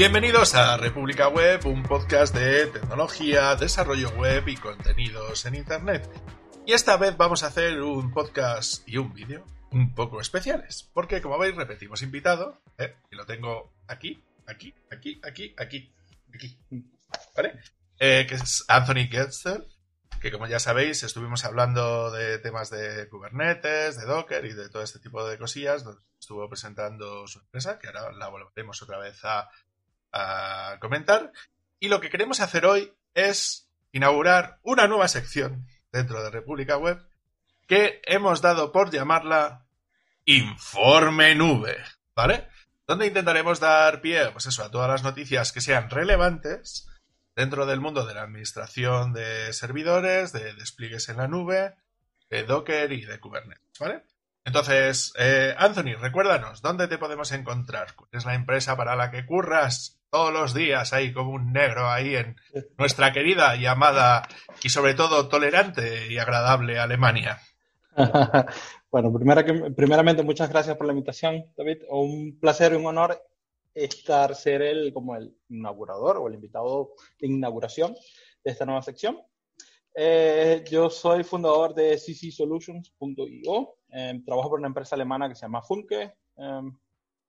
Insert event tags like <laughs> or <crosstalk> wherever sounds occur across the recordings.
Bienvenidos a República Web, un podcast de tecnología, desarrollo web y contenidos en Internet. Y esta vez vamos a hacer un podcast y un vídeo un poco especiales, porque como veis repetimos invitado, ¿eh? y lo tengo aquí, aquí, aquí, aquí, aquí, aquí, ¿vale? Eh, que es Anthony Getzel, que como ya sabéis estuvimos hablando de temas de Kubernetes, de Docker y de todo este tipo de cosillas, estuvo presentando su empresa, que ahora la volveremos otra vez a, a comentar. Y lo que queremos hacer hoy es inaugurar una nueva sección dentro de República Web que hemos dado por llamarla Informe Nube, ¿vale? Donde intentaremos dar pie, pues eso, a todas las noticias que sean relevantes dentro del mundo de la administración de servidores, de despliegues en la nube, de Docker y de Kubernetes, ¿vale? Entonces, eh, Anthony, recuérdanos, ¿dónde te podemos encontrar? ¿Cuál es la empresa para la que curras todos los días ahí como un negro ahí en <laughs> nuestra querida y amada y sobre todo tolerante y agradable Alemania? <laughs> bueno, primera que, primeramente muchas gracias por la invitación, David. Un placer y un honor estar, ser el, como el inaugurador o el invitado de inauguración de esta nueva sección. Eh, yo soy fundador de ccsolutions.io. Eh, trabajo por una empresa alemana que se llama Funke, eh,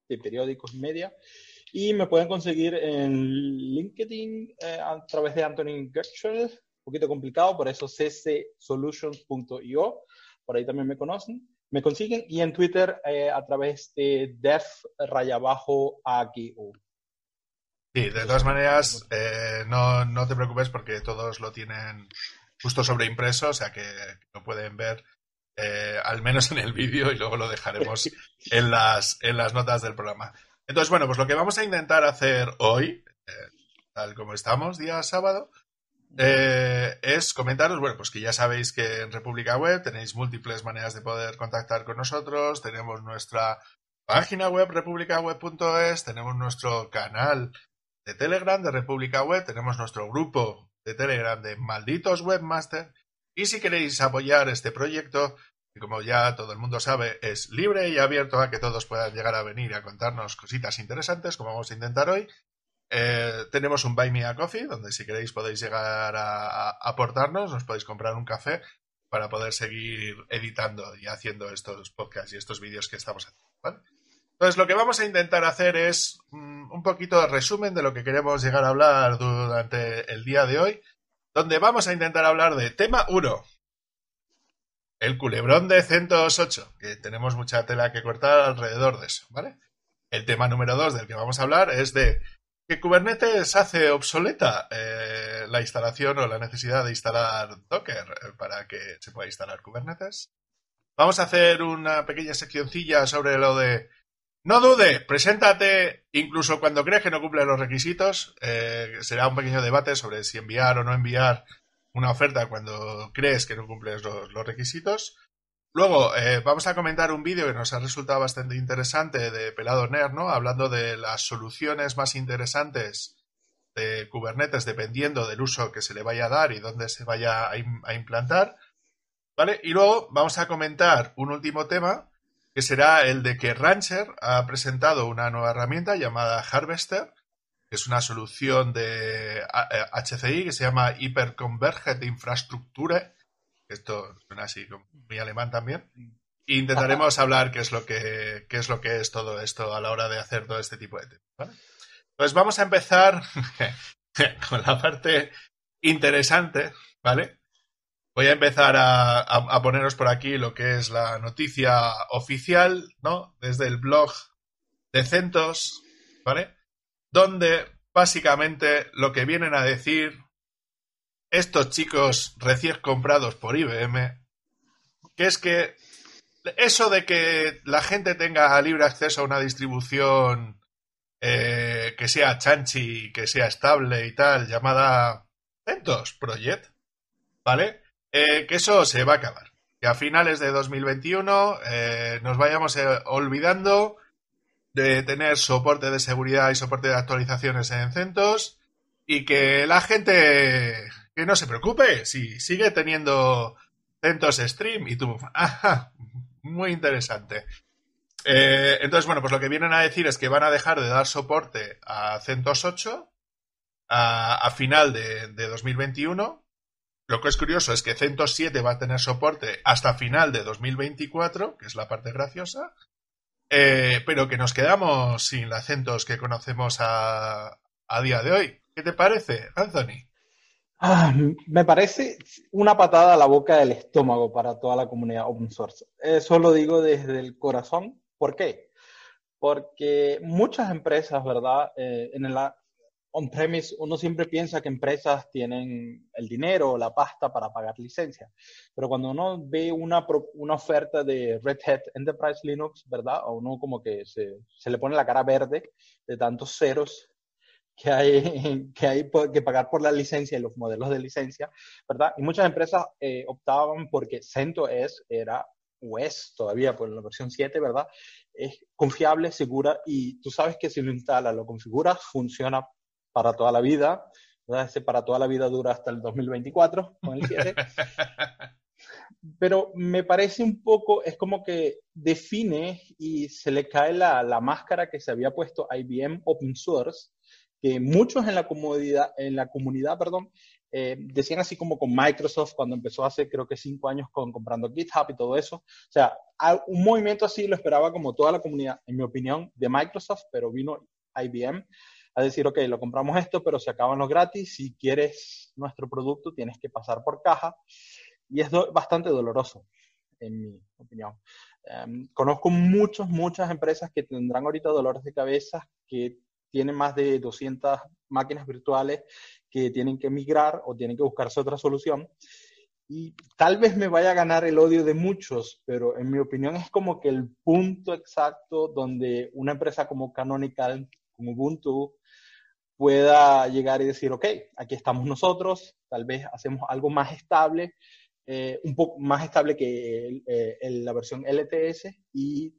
de periódicos y media. Y me pueden conseguir en LinkedIn a través de Anthony Gertschel, un poquito complicado, por eso ccsolutions.io por ahí también me conocen, me consiguen, y en Twitter eh, a través de def rayabajo Sí, de todas maneras, eh, no, no, te preocupes porque todos lo tienen justo sobre impreso, o sea que lo pueden ver eh, al menos en el vídeo y luego lo dejaremos <laughs> en las, en las notas del programa. Entonces, bueno, pues lo que vamos a intentar hacer hoy, tal como estamos, día sábado, eh, es comentaros, bueno, pues que ya sabéis que en República Web tenéis múltiples maneras de poder contactar con nosotros, tenemos nuestra página web republicaweb.es, tenemos nuestro canal de Telegram de República Web, tenemos nuestro grupo de Telegram de Malditos Webmaster. Y si queréis apoyar este proyecto, como ya todo el mundo sabe es libre y abierto a que todos puedan llegar a venir a contarnos cositas interesantes como vamos a intentar hoy, eh, tenemos un Buy Me a Coffee, donde si queréis podéis llegar a, aportarnos, nos podéis comprar un café para poder seguir editando y haciendo estos podcasts y estos vídeos que estamos haciendo. Entonces, lo que vamos a intentar hacer es mm, un poquito de resumen de lo que queremos llegar a hablar durante el día de hoy, donde vamos a intentar hablar de tema 1, el culebrón de CentOS 8, que tenemos mucha tela que cortar alrededor de eso, ¿vale? El tema número 2 del que vamos a hablar es de que Kubernetes hace obsoleta eh, la instalación o la necesidad de instalar Docker eh, para que se pueda instalar Kubernetes. Vamos a hacer una pequeña seccioncilla sobre lo de no dude, preséntate incluso cuando crees que no cumple los requisitos. Eh, será un pequeño debate sobre si enviar o no enviar una oferta cuando crees que no cumples los requisitos. Luego, eh, vamos a comentar un vídeo que nos ha resultado bastante interesante de Pelado Nerd, ¿no? Hablando de las soluciones más interesantes de Kubernetes dependiendo del uso que se le vaya a dar y dónde se vaya a, implantar. ¿Vale? Y luego vamos a comentar un último tema que será el de que Rancher ha presentado una nueva herramienta llamada Harvester, es una solución de HCI que se llama Hyperconverged Infrastructure esto suena así muy alemán también. E intentaremos hablar qué es lo que qué es lo que es todo esto a la hora de hacer todo este tipo de temas. Pues vamos a empezar <laughs> con la parte interesante, ¿vale? Voy a empezar a, a, poneros por aquí lo que es la noticia oficial, ¿no? Desde el blog de Centos, ¿vale? Donde básicamente lo que vienen a decir estos chicos recién comprados por IBM, que es que eso de que la gente tenga libre acceso a una distribución eh, que sea chanchi, que sea estable y tal, llamada CentOS Project, ¿vale? Eh, que eso se va a acabar. Que a finales de 2021 eh, nos vayamos olvidando de tener soporte de seguridad y soporte de actualizaciones en CentOS y que la gente que no se preocupe, si sigue teniendo CentOS Stream y tú, <laughs> ajá, muy interesante. Eh, entonces, bueno, pues lo que vienen a decir es que van a dejar de dar soporte a CentOS 8 a, final de, 2021. Lo que es curioso es que CentOS 7 va a tener soporte hasta final de 2024, que es la parte graciosa, eh, pero que nos quedamos sin la CentOS que conocemos a, a día de hoy. ¿Qué te parece, Anthony? Ah, me parece una patada a la boca del estómago para toda la comunidad open source. Eso lo digo desde el corazón. ¿Por qué? Porque muchas empresas, ¿verdad? Eh, en el on-premise uno siempre piensa que empresas tienen el dinero o la pasta para pagar licencia. Pero cuando uno ve una, una oferta de Red Hat Enterprise Linux, ¿verdad? A uno como que se, se le pone la cara verde de tantos ceros que hay, que hay que pagar por la licencia y los modelos de licencia, ¿verdad? Y muchas empresas eh, optaban porque CentOS era, o es todavía por la versión 7, ¿verdad? Es confiable, segura y tú sabes que si lo instalas, lo configuras, funciona para toda la vida. Ese para toda la vida dura hasta el 2024 con el 7. <laughs> Pero me parece un poco, es como que define y se le cae la, la máscara que se había puesto IBM Open Source que muchos en la comunidad, en la comunidad perdón, eh, decían así como con Microsoft cuando empezó hace creo que cinco años con comprando GitHub y todo eso. O sea, un movimiento así lo esperaba como toda la comunidad, en mi opinión, de Microsoft, pero vino IBM a decir, ok, lo compramos esto, pero se acaban los gratis. Si quieres nuestro producto, tienes que pasar por caja. Y es bastante doloroso, en mi opinión. Em, conozco muchas, muchas empresas que tendrán ahorita dolores de cabeza que tienen más de 200 máquinas virtuales que tienen que migrar o tienen que buscarse otra solución. Y tal vez me vaya a ganar el odio de muchos, pero en mi opinión es como que el punto exacto donde una empresa como Canonical, Ubuntu, pueda llegar y decir, ok, aquí estamos nosotros, tal vez hacemos algo más estable, eh, un poco más estable que eh, la versión LTS y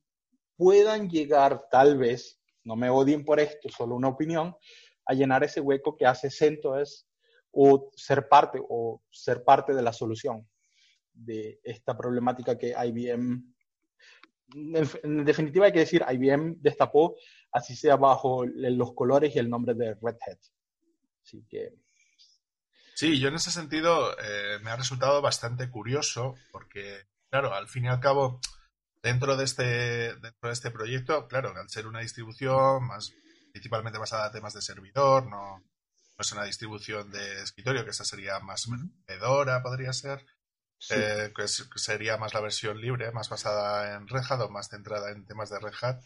puedan llegar tal vez no me odien por esto, solo una opinión, a llenar ese hueco que hace CentOS o ser parte o ser parte de la solución de esta problemática que IBM, en, definitiva hay que decir, IBM destapó, así sea bajo los colores y el nombre de Red Hat. Así que... Sí, yo en ese sentido eh, me ha resultado bastante curioso porque, claro, al fin y al cabo, Dentro de este, dentro de este proyecto, claro, al ser una distribución más principalmente basada en temas de servidor, no, es una distribución de escritorio, que esa sería más Fedora, podría ser, eh, que, sería más la versión libre, más basada en Red Hat o más centrada en temas de Red Hat.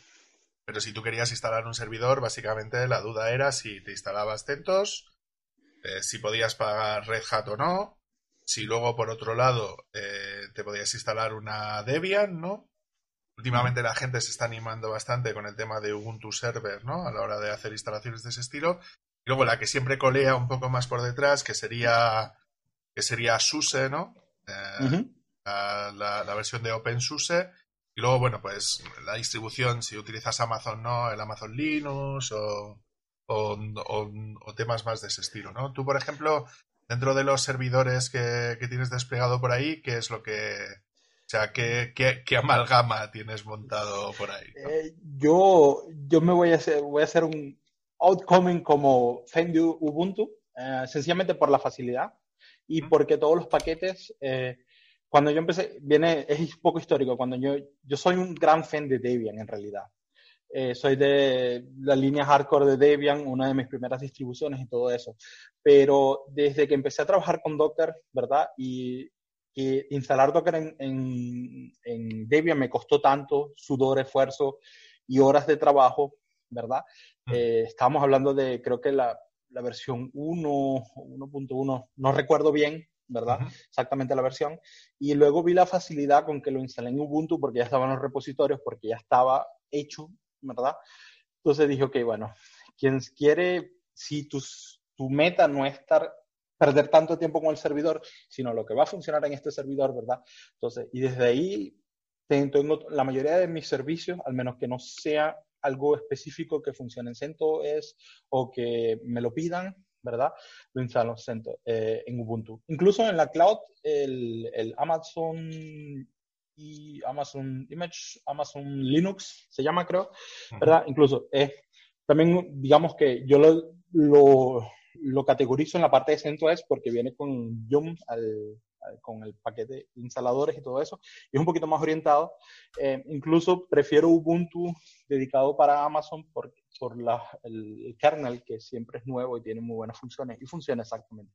Pero si tú querías instalar un servidor, básicamente la duda era si te instalabas CentOS, eh, si podías pagar Red Hat o no, si luego por otro lado eh, te podías instalar una Debian, ¿no? Últimamente la gente se está animando bastante con el tema de Ubuntu Server, ¿no? A la hora de hacer instalaciones de ese estilo. Y luego la que siempre colea un poco más por detrás, que sería, que sería SUSE, ¿no? Eh, la, versión de OpenSUSE. Y luego, bueno, pues la distribución, si utilizas Amazon, ¿no? El Amazon Linux o, o, temas más de ese estilo, ¿no? Tú, por ejemplo, dentro de los servidores que, que tienes desplegado por ahí, ¿qué es lo que, o sea, ¿qué, qué, amalgama tienes montado por ahí? Eh, yo, yo me voy a hacer, voy a hacer un outcoming como Fendu Ubuntu, eh, sencillamente por la facilidad y porque todos los paquetes, eh, cuando yo empecé, viene, es poco histórico, cuando yo, yo soy un gran fan de Debian en realidad. soy de la línea hardcore de Debian, una de mis primeras distribuciones y todo eso. Pero desde que empecé a trabajar con Docker, ¿verdad? Y que instalar Docker en, en, Debian me costó tanto sudor, esfuerzo y horas de trabajo, ¿verdad? Mm. Eh, estábamos hablando de, creo que la, la versión 1, 1.1, no recuerdo bien, ¿verdad? Exactamente la versión. Y luego vi la facilidad con que lo instalé en Ubuntu porque ya estaban los repositorios, porque ya estaba hecho, ¿verdad? Entonces dije, ok, bueno, quien quiere, si tus, tu meta no es estar perder tanto tiempo con el servidor, sino lo que va a funcionar en este servidor, ¿verdad? Entonces, y desde ahí tengo la mayoría de mis servicios, al menos que no sea algo específico que funcione en CentOS o que me lo pidan, ¿verdad? Lo instalo eh, en Ubuntu. Incluso en la cloud, el, Amazon y Amazon Image, Amazon Linux, se llama creo, ¿verdad? Incluso es también, digamos que yo lo, lo, lo, categorizo en la parte de CentOS porque viene con Yum al, con el paquete de instaladores y todo eso, y es un poquito más orientado. Eh, incluso prefiero Ubuntu dedicado para Amazon por, por la, el kernel que siempre es nuevo y tiene muy buenas funciones y funciona exactamente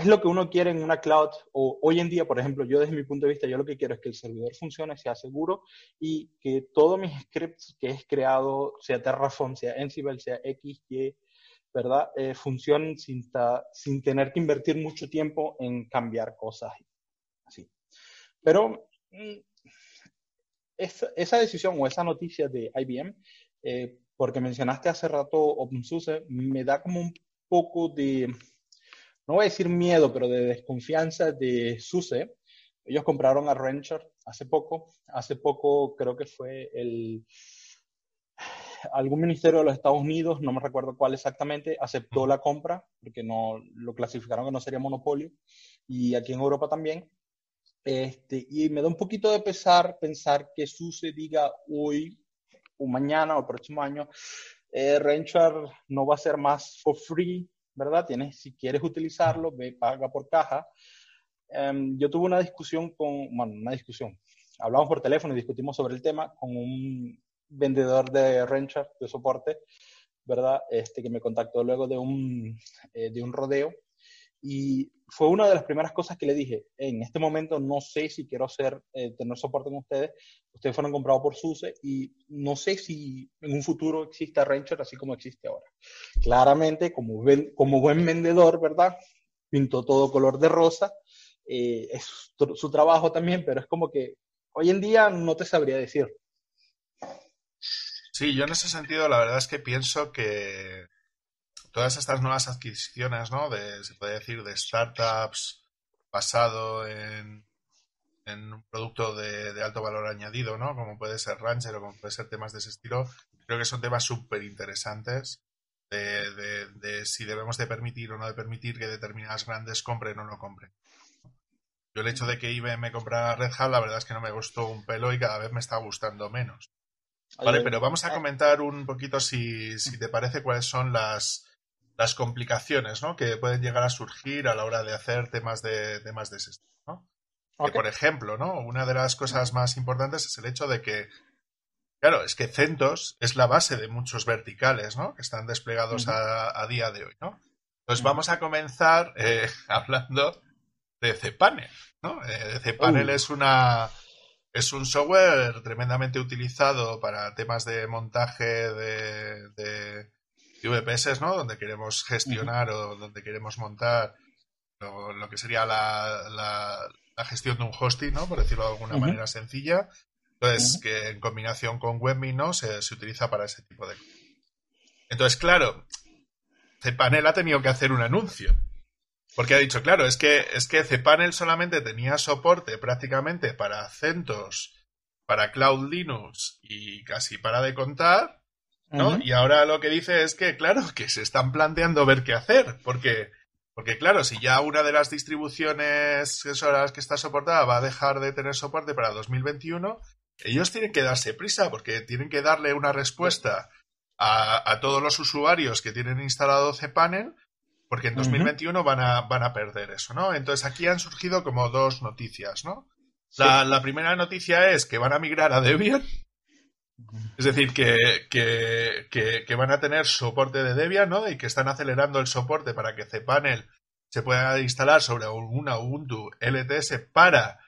es lo que uno quiere en una cloud. O hoy en día, por ejemplo, yo desde mi punto de vista, yo lo que quiero es que el servidor funcione, sea seguro y que todos mis scripts que he creado, sea Terraform, sea Ansible, sea XY, ¿verdad? Eh, funcionen sin, sin tener que invertir mucho tiempo en cambiar cosas. Así. Pero mm, esa, decisión o esa noticia de IBM, eh, porque mencionaste hace rato OpenSUSE, me da como un poco de no voy a decir miedo, pero de desconfianza de SUSE. Ellos compraron a Rancher hace poco. Hace poco creo que fue el algún ministerio de los Estados Unidos, no me recuerdo cuál exactamente, aceptó la compra porque no lo clasificaron que no sería monopolio y aquí en Europa también. Este, y me da un poquito de pesar pensar que SUSE diga hoy mañana o el próximo año, eh, no va a ser más for free, ¿verdad? Tienes, si quieres utilizarlo, ve, paga por caja. Em, yo tuve una discusión con, bueno, una discusión, hablamos por teléfono y discutimos sobre el tema con un vendedor de Renchar, de soporte, ¿verdad? Este, que me contactó luego de un, eh, de un rodeo y fue una de las primeras cosas que le dije, en este momento no sé si quiero hacer, eh, tener soporte con ustedes, ustedes fueron comprados por SUSE y no sé si en un futuro exista Rancher así como existe ahora. Claramente, como, como buen vendedor, ¿verdad? Pintó todo color de rosa, eh, es su trabajo también, pero es como que hoy en día no te sabría decir. Sí, yo en ese sentido la verdad es que pienso que todas estas nuevas adquisiciones, ¿no? De, se puede decir, de startups basado en, en un producto de, alto valor añadido, ¿no? Como puede ser Rancher o como puede ser temas de ese estilo, creo que son temas súper interesantes de, de, si debemos de permitir o no de permitir que determinadas grandes compren o no compren. Yo el hecho de que IBM comprara Red Hat, la verdad es que no me gustó un pelo y cada vez me está gustando menos. Vale, pero vamos a eh, comentar un poquito, si, si te parece, cuáles son las, las complicaciones ¿no? que pueden llegar a surgir a la hora de hacer temas de temas de ese estilo. ¿no? por ejemplo, ¿no? una de las cosas más importantes es el hecho de que, claro, es que CentOS es la base de muchos verticales ¿no? que están desplegados a, día de hoy. ¿no? Entonces vamos a comenzar eh, <laughs> hablando de cPanel. ¿no? Eh, cPanel es una es un software tremendamente utilizado para temas de montaje de VPS, ¿no? Donde queremos gestionar o donde queremos montar lo, que sería la, la, gestión de un hosting, ¿no? Por decirlo de alguna manera sencilla. Entonces, que en combinación con WebMe, ¿no? Se, se, utiliza para ese tipo de cosas. Entonces, claro, cPanel ha tenido que hacer un anuncio. Porque ha dicho, claro, es que, es que cPanel solamente tenía soporte prácticamente para CentOS, para Cloud Linux y casi para de contar. Y ahora lo que dice es que, claro, que se están planteando ver qué hacer, porque, porque claro, si ya una de las distribuciones las que está soportada va a dejar de tener soporte para 2021, ellos tienen que darse prisa, porque tienen que darle una respuesta a, todos los usuarios que tienen instalado cPanel, porque en 2021 van, a, van a perder eso, ¿no? Entonces aquí han surgido como dos noticias, ¿no? La, la primera noticia es que van a migrar a Debian es decir, que, que, van a tener soporte de Debian, ¿no? Y que están acelerando el soporte para que cPanel se pueda instalar sobre una Ubuntu LTS para,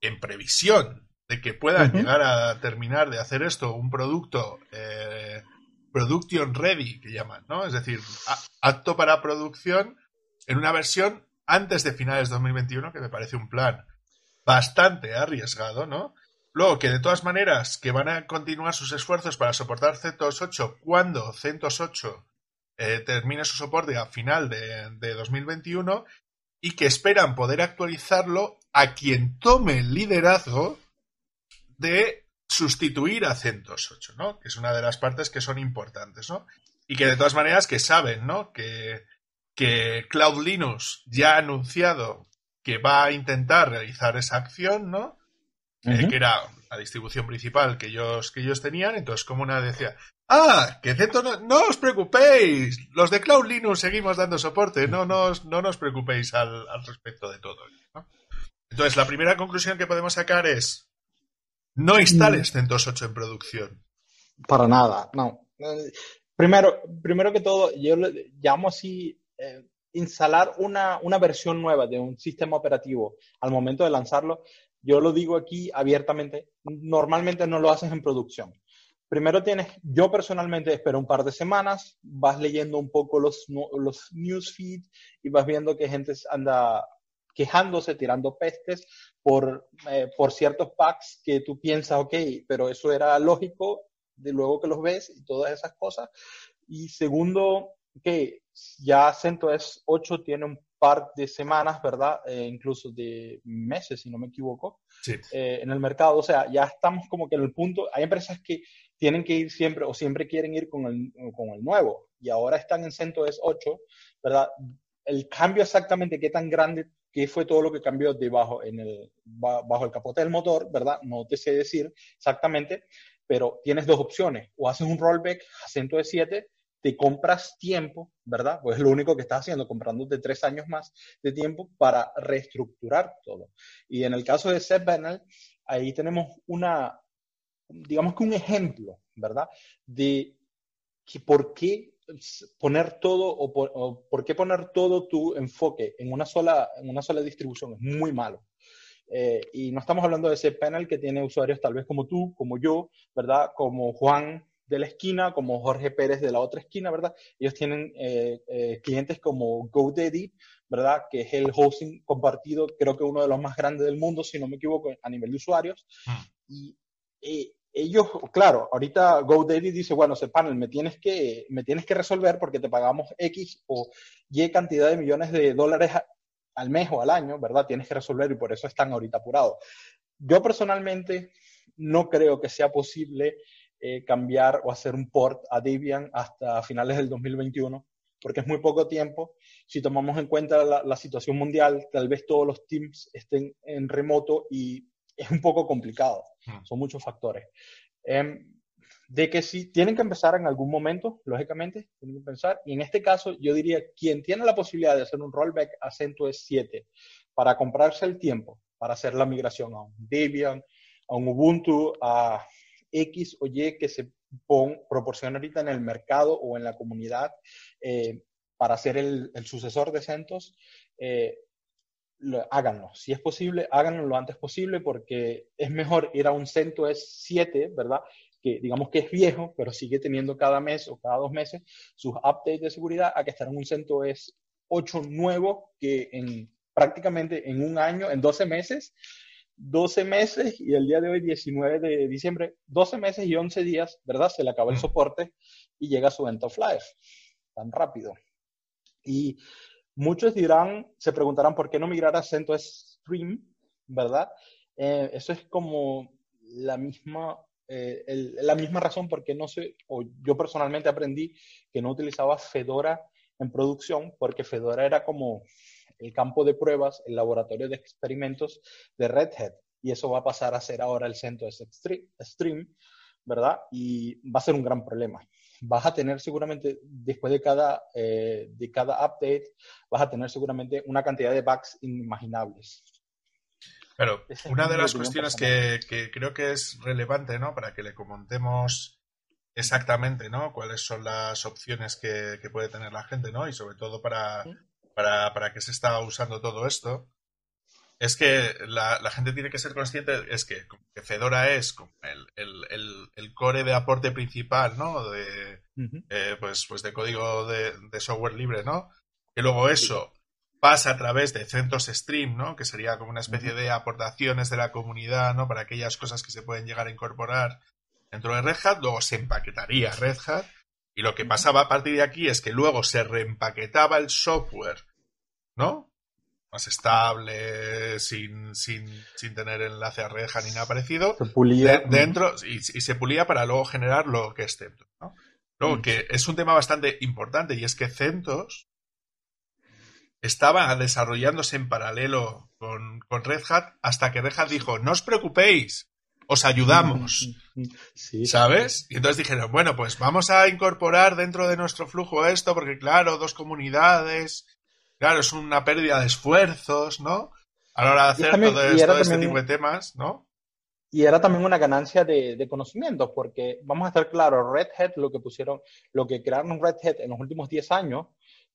en previsión de que puedan llegar a terminar de hacer esto, un producto eh, production ready, que llaman, ¿no? Es decir, apto para producción en una versión antes de finales de 2021, que me parece un plan bastante arriesgado, ¿no? Luego, que de todas maneras, que van a continuar sus esfuerzos para soportar CentOS 8 cuando CentOS 8 eh, termine su soporte a final de, 2021 y que esperan poder actualizarlo a quien tome el liderazgo de sustituir a CentOS 8, ¿no? Que es una de las partes que son importantes, ¿no? Y que de todas maneras que saben, ¿no? Que, que Cloud Linux ya ha anunciado que va a intentar realizar esa acción, ¿no? Eh, que era la distribución principal que ellos, que ellos tenían. Entonces, como una decía, ah, que CentOS no, no, os preocupéis, los de Cloud Linux seguimos dando soporte, no nos, no nos preocupéis al, respecto de todo. Entonces, la primera conclusión que podemos sacar es, no instales mm. CentOS 8 en producción. Para nada, no. Primero, primero que todo, yo llamo así eh, instalar una, una, versión nueva de un sistema operativo al momento de lanzarlo. Yo lo digo aquí abiertamente, normalmente no lo haces en producción. Primero tienes, yo personalmente espero un par de semanas, vas leyendo un poco los, los newsfeeds y vas viendo que gente anda quejándose, tirando pestes por, eh, por ciertos packs que tú piensas, ok, pero eso era lógico de luego que los ves y todas esas cosas. Y segundo, que ya CentOS 8 tiene un par de semanas, ¿verdad? Eh, incluso de meses, si no me equivoco, eh, en el mercado. O sea, ya estamos como que en el punto, hay empresas que tienen que ir siempre o siempre quieren ir con el, con el nuevo y ahora están en CentOS 8, ¿verdad? El cambio exactamente, qué tan grande, qué fue todo lo que cambió debajo, en el, bajo el capote del motor, ¿verdad? No te sé decir exactamente, pero tienes dos opciones. O haces un rollback a 107, te compras tiempo, ¿verdad? Pues es lo único que estás haciendo, comprándote tres años más de tiempo para reestructurar todo. Y en el caso de cPanel, ahí tenemos una, digamos que un ejemplo, ¿verdad? De que por qué poner todo o por, qué poner todo tu enfoque en una sola, en una sola distribución es muy malo. Eh, y no estamos hablando de ese panel que tiene usuarios tal vez como tú, como yo, ¿verdad? Como Juan de la esquina, como Jorge Pérez de la otra esquina, ¿verdad? Ellos tienen eh, eh, clientes como GoDaddy, ¿verdad? Que es el hosting compartido, creo que uno de los más grandes del mundo, si no me equivoco, a nivel de usuarios. Mm. Y ellos, claro, ahorita GoDaddy dice, bueno, ese panel me tienes que, me tienes que resolver porque te pagamos X o Y cantidad de millones de dólares al mes o al año, ¿verdad? Tienes que resolver y por eso están ahorita apurados. Yo personalmente no creo que sea posible eh, cambiar o hacer un port a Debian hasta finales del 2021, porque es muy poco tiempo. Si tomamos en cuenta la, situación mundial, tal vez todos los teams estén en remoto y es un poco complicado. Hmm. Son muchos factores. Em, de que si tienen que empezar en algún momento, lógicamente, tienen que pensar. Y en este caso, yo diría, quien tiene la posibilidad de hacer un rollback a CentOS 7 para comprarse el tiempo para hacer la migración a un Debian, a un Ubuntu, a X o Y que se proporciona ahorita en el mercado o en la comunidad eh, para ser el, sucesor de CentOS, eh, háganlo. Si es posible, háganlo lo antes posible porque es mejor ir a un CentOS 7, ¿verdad? que digamos que es viejo, pero sigue teniendo cada mes o cada dos meses sus updates de seguridad, a que estar en un CentOS 8 nuevo que en prácticamente en un año, en 12 meses, 12 meses y el día de hoy, 19 de diciembre, 12 meses y 11 días, ¿verdad? Se le acaba el soporte y llega a su end of life tan rápido. Y muchos dirán, se preguntarán por qué no migrar a CentOS Stream, ¿verdad? Eh, eso es como la misma eh, la misma razón por qué no sé, o yo personalmente aprendí que no utilizaba Fedora en producción, porque Fedora era como el campo de pruebas, el laboratorio de experimentos de Red Hat. Y eso va a pasar a ser ahora el centro de Stream, ¿verdad? Y va a ser un gran problema. Vas a tener seguramente, después de cada, eh, de cada update, vas a tener seguramente una cantidad de bugs inimaginables. Pero una de las cuestiones que, creo que es relevante, ¿no? Para que le comentemos exactamente, ¿no? Cuáles son las opciones que, puede tener la gente, ¿no? Y sobre todo para, para, para qué se está usando todo esto. Es que la, gente tiene que ser consciente, es que, Fedora es el, core de aporte principal, ¿no? De, eh, pues, pues de código de, de software libre, ¿no? Que luego eso pasa a través de centros stream, ¿no? Que sería como una especie de aportaciones de la comunidad, ¿no? Para aquellas cosas que se pueden llegar a incorporar dentro de Red Hat, luego se empaquetaría Red Hat y lo que pasaba a partir de aquí es que luego se reempaquetaba el software, ¿no? Más estable, sin, sin, sin tener enlace a Red Hat ni nada parecido. Se pulía. dentro y, se pulía para luego generar lo que es CentOS, ¿no? Luego, que es un tema bastante importante y es que CentOS estaba desarrollándose en paralelo con, con Red Hat hasta que Red Hat dijo, no os preocupéis, os ayudamos. ¿Sabes? Y entonces dijeron, bueno, pues vamos a incorporar dentro de nuestro flujo esto, porque claro, dos comunidades, claro, es una pérdida de esfuerzos, ¿no? A la hora de hacer todo, este tipo de temas, ¿no? Y era también una ganancia de, de conocimiento, porque vamos a estar claros, Red Hat, lo que pusieron, lo que crearon Red Hat en los últimos 10 años,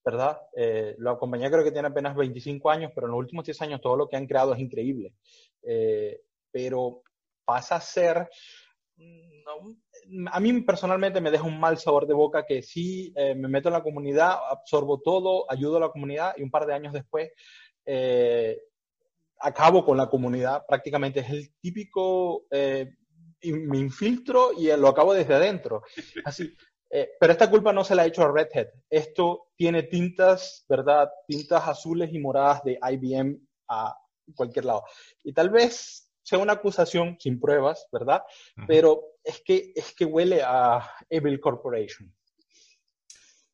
¿verdad? Eh, la compañía creo que tiene apenas 25 años, pero en los últimos 10 años todo lo que han creado es increíble. Eh, pero pasa a ser, a mí personalmente me deja un mal sabor de boca que sí eh, me meto en la comunidad, absorbo todo, ayudo a la comunidad y un par de años después acabo con la comunidad. Prácticamente es el típico me infiltro y lo acabo desde adentro. Así, eh, pero esta culpa no se la ha hecho a Red Hat. Esto tiene tintas, ¿verdad? Tintas azules y moradas de IBM a cualquier lado. Y tal vez sea una acusación sin pruebas, ¿verdad? Pero es que, es que huele a Evil Corporation.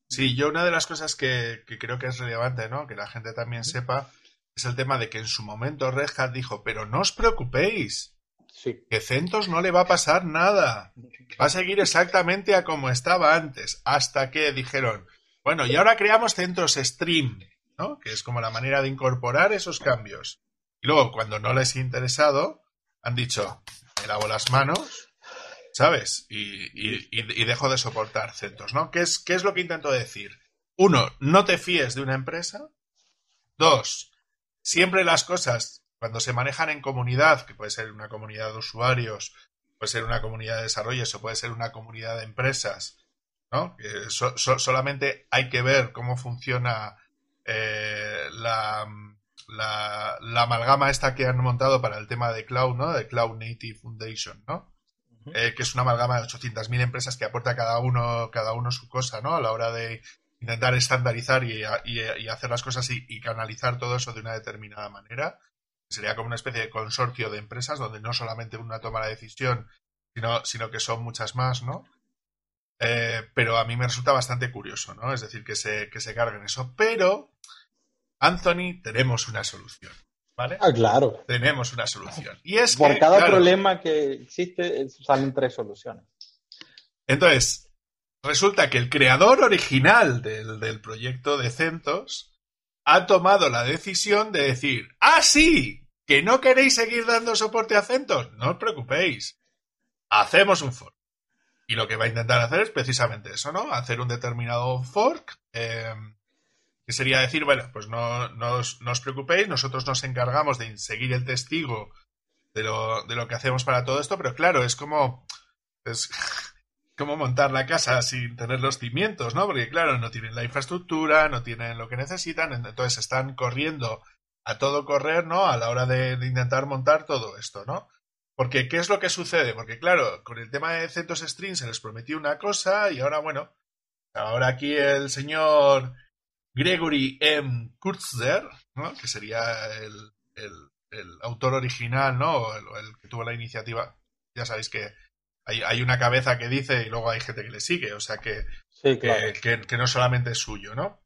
Sí, yo una de las cosas que, que creo que es relevante, ¿no? Que la gente también sepa, es el tema de que en su momento Red Hat dijo, pero no os preocupéis, que CentOS no le va a pasar nada. <laughs> Va a seguir exactamente a como estaba antes. Hasta que dijeron, bueno, y ahora creamos CentOS Stream, ¿no? Que es como la manera de incorporar esos cambios. Y luego, cuando no les ha interesado, han dicho, me lavo las manos, ¿sabes? Y, dejo de soportar CentOS, ¿no? ¿Qué es, ¿Qué es lo que intento decir? Uno, no te fíes de una empresa. Dos, siempre las cosas cuando se manejan en comunidad, que puede ser una comunidad de usuarios, puede ser una comunidad de desarrollo, o puede ser una comunidad de empresas, ¿no? solamente hay que ver cómo funciona eh, la, amalgama esta que han montado para el tema de cloud, ¿no? De Cloud Native Foundation, ¿no? Eh, que es una amalgama de 800.000 empresas que aporta cada uno, cada uno su cosa, ¿no? A la hora de intentar estandarizar y, hacer las cosas y, canalizar todo eso de una determinada manera sería como una especie de consorcio de empresas donde no solamente una toma la decisión, sino, sino que son muchas más, ¿no? Eh, pero a mí me resulta bastante curioso, ¿no? Es decir, que se, que se carguen eso. Pero, Anthony, tenemos una solución. ¿Vale? Ah, claro. Tenemos una solución. Y es Por cada problema que existe, salen tres soluciones. Entonces, resulta que el creador original del, del proyecto de CentOS ha tomado la decisión de decir, ah, sí, ¿Que no queréis seguir dando soporte a CentOS? No os preocupéis. Hacemos un fork. Y lo que va a intentar hacer es precisamente eso, ¿no? Hacer un determinado fork. Eh, que sería decir, bueno, pues no, os, preocupéis, nosotros nos encargamos de seguir el testigo de lo, de lo que hacemos para todo esto, pero claro, es como. Es <laughs> como montar la casa sin tener los cimientos, ¿no? Porque claro, no tienen la infraestructura, no tienen lo que necesitan, entonces están corriendo a todo correr, ¿no? A la hora de, intentar montar todo esto, ¿no? Porque, ¿qué es lo que sucede? Porque, claro, con el tema de CentOS Stream se les prometió una cosa y ahora, bueno, ahora aquí el señor Gregory M. Kurtzer, ¿no? Que sería el, autor original, ¿no? El, que tuvo la iniciativa. Ya sabéis que hay, una cabeza que dice y luego hay gente que le sigue, o sea que, que, que no solamente es suyo, ¿no?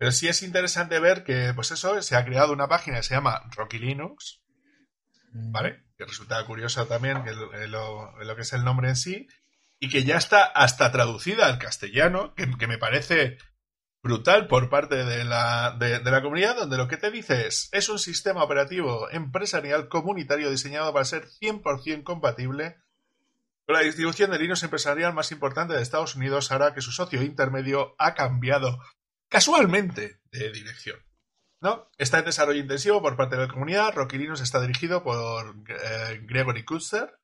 Pero sí es interesante ver que, pues eso, se ha creado una página que se llama Rocky Linux, ¿vale? Que resulta curioso también que lo, que es el nombre en sí, y que ya está hasta traducida al castellano, que, me parece brutal por parte de la, de, la, comunidad, donde lo que te dice es, es un sistema operativo empresarial comunitario diseñado para ser 100% compatible con la distribución de Linux empresarial más importante de Estados Unidos, ahora que su socio intermedio ha cambiado casualmente de dirección. ¿no? Está en desarrollo intensivo por parte de la comunidad. Rocky Linux está dirigido por eh, Gregory Kutzer,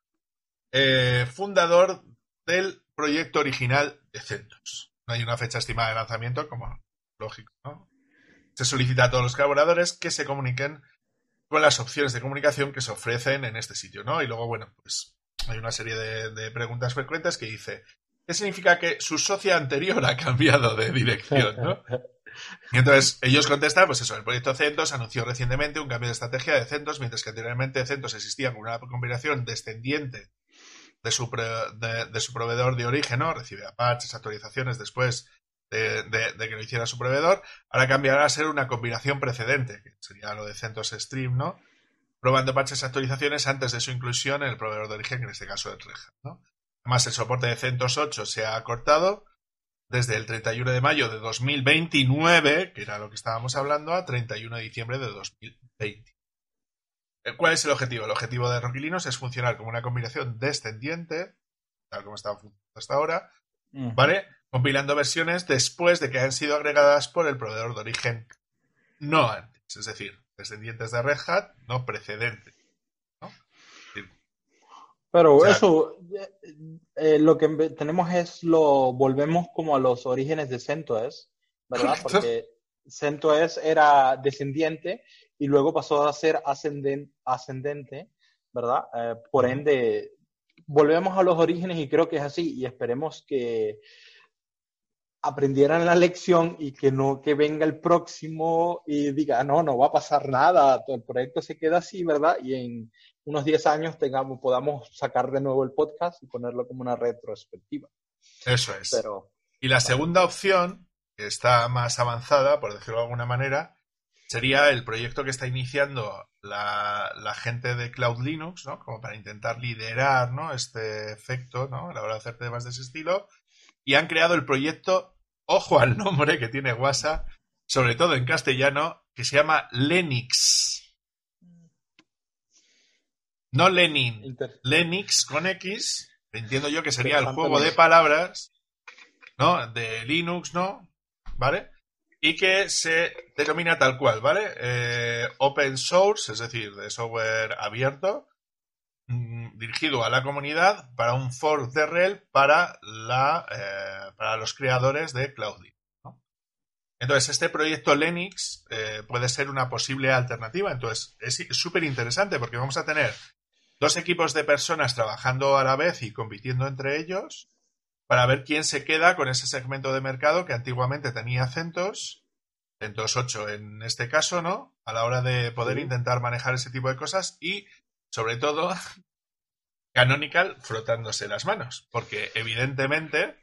eh, fundador del proyecto original de CentOS. No hay una fecha estimada de lanzamiento, como lógico. ¿no? Se solicita a todos los colaboradores que se comuniquen con las opciones de comunicación que se ofrecen en este sitio. ¿no? Y luego, bueno, pues hay una serie de, de preguntas frecuentes que dice ¿Qué significa que su socia anterior ha cambiado de dirección, ¿no? <laughs> Y entonces ellos contestan, pues eso, el proyecto CentOS anunció recientemente un cambio de estrategia de CentOS, mientras que anteriormente CentOS existía como una combinación descendiente de su, de, su proveedor de origen, ¿no? Recibe patches, actualizaciones, después de, que lo hiciera su proveedor, ahora cambiará a ser una combinación precedente, que sería lo de CentOS Stream, ¿no? Probando parches y actualizaciones antes de su inclusión en el proveedor de origen, que en este caso es Red ¿no? Además, el soporte de CentOS 8 se ha cortado desde el 31 de mayo de 2029, que era lo que estábamos hablando, a 31 de diciembre de 2020. Eh, ¿Cuál es el objetivo? El objetivo de Rocky Linux es funcionar como una combinación descendiente, tal como funcionando hasta ahora, ¿vale? Compilando versiones después de que hayan sido agregadas por el proveedor de origen, no antes, es decir, descendientes de Red Hat, no precedentes. Pero eso, eh, eh, lo que tenemos es lo, volvemos como a los orígenes de CentOS, ¿verdad? <laughs> Porque CentOS era descendiente y luego pasó a ser ascendente, ¿verdad? Eh, por ende, volvemos a los orígenes y creo que es así y esperemos que aprendieran la lección y que no que venga el próximo y diga, no, no va a pasar nada, el proyecto se queda así, ¿verdad? Y en unos 10 años tengamos, podamos sacar de nuevo el podcast y ponerlo como una retrospectiva. Eso es. y la segunda opción, está más avanzada, por decirlo de alguna manera, sería el proyecto que está iniciando la, gente de Cloud Linux, ¿no? Como para intentar liderar, ¿no? Este efecto, ¿no? A la hora de hacer temas de ese estilo. Y han creado el proyecto, ojo al nombre que tiene WhatsApp, sobre todo en castellano, que se llama Lenix. No Lenin, Lenix con X, entiendo yo que sería el juego de palabras, ¿no? De Linux, ¿no? ¿Vale? Y que se denomina tal cual, ¿vale? Eh, open source, es decir, de software abierto, mm, dirigido a la comunidad para un fork de RHEL para, la, eh, para los creadores de Cloudin. Entonces, este proyecto Linux eh, puede ser una posible alternativa. Entonces, es súper interesante porque vamos a tener dos equipos de personas trabajando a la vez y compitiendo entre ellos para ver quién se queda con ese segmento de mercado que antiguamente tenía CentOS, CentOS 8 en este caso, ¿no? A la hora de poder intentar manejar ese tipo de cosas y, sobre todo, <laughs> Canonical frotándose las manos, porque evidentemente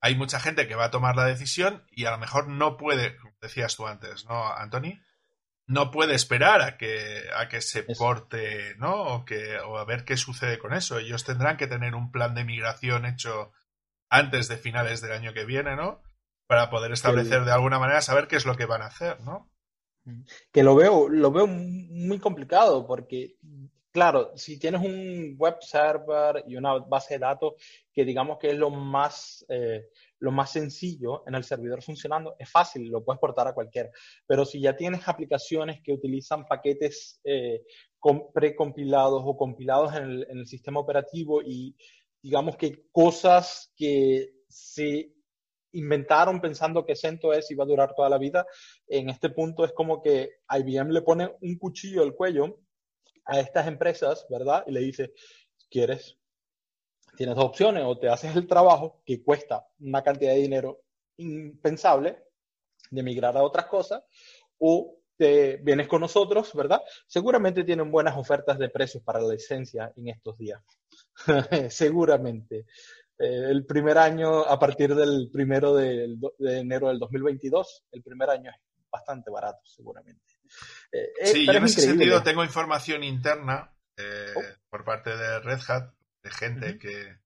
hay mucha gente que va a tomar la decisión y a lo mejor no puede, como decías tú antes, ¿no, Anthony? no puede esperar a que, a que se porte, ¿no? O, que, o a ver qué sucede con eso. Ellos tendrán que tener un plan de migración hecho antes de finales del año que viene, ¿no? Para poder establecer de alguna manera, saber qué es lo que van a hacer, ¿no? Que lo veo, lo veo muy complicado porque, claro, si tienes un web server y una base de datos que digamos que es lo más, eh, lo más sencillo en el servidor funcionando, es fácil, lo puedes portar a cualquiera. Pero si ya tienes aplicaciones que utilizan paquetes eh, precompilados o compilados en el, en el, sistema operativo y digamos que cosas que se inventaron pensando que CentOS iba a durar toda la vida, en este punto es como que IBM le pone un cuchillo al cuello a estas empresas, ¿verdad? Y le dice, ¿quieres tienes dos opciones, o te haces el trabajo que cuesta una cantidad de dinero impensable de migrar a otras cosas, o te vienes con nosotros, ¿verdad? Seguramente tienen buenas ofertas de precios para la licencia en estos días. <laughs> Seguramente. Eh, el primer año, a partir del primero de, enero del 2022, el primer año es bastante barato, seguramente. Eh, eh, sí, yo en ese sentido tengo información interna oh. por parte de Red Hat de gente que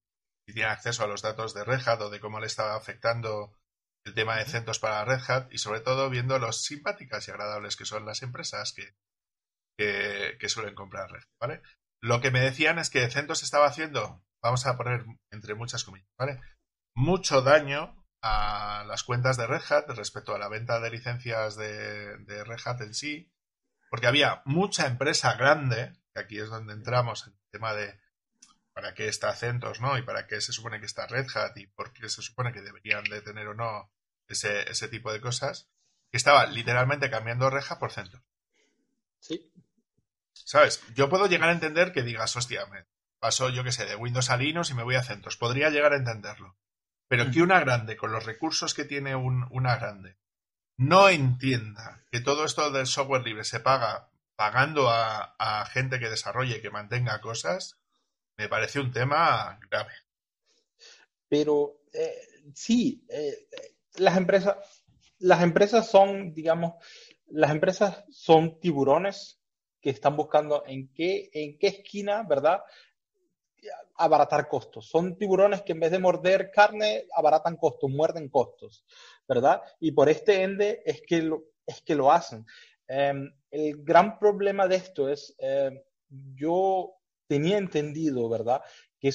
tiene acceso a los datos de Red Hat o de cómo le estaba afectando el tema de CentOS para Red Hat y sobre todo viendo lo simpáticas y agradables que son las empresas que, que, suelen comprar Red Hat, ¿vale? Lo que me decían es que CentOS estaba haciendo, vamos a poner entre muchas comillas, ¿vale? Mucho daño a las cuentas de Red Hat respecto a la venta de licencias de, de Red Hat en sí, porque había mucha empresa grande, que aquí es donde entramos en el tema de para qué está CentOS, ¿no? Y para qué se supone que está Red Hat y por qué se supone que deberían de tener o no ese, ese tipo de cosas, que estaba literalmente cambiando Red Hat por CentOS. Sí. ¿Sabes? Yo puedo llegar a entender que digas, hostia, me paso, yo qué sé, de Windows a Linux y me voy a CentOS. Podría llegar a entenderlo. Pero que mm. una grande, con los recursos que tiene una grande, no entienda que todo esto del software libre se paga pagando a, a gente que desarrolle y que mantenga cosas, me parece un tema grave. Pero eh, sí, eh, las empresas, las empresas son, digamos, las empresas son tiburones que están buscando en qué, en qué esquina, ¿verdad? abaratar costos. Son tiburones que en vez de morder carne, abaratan costos, muerden costos, ¿verdad? Y por este ende es que lo, es que lo hacen. Em, el gran problema de esto es, em, yo tenía entendido, ¿verdad? Que,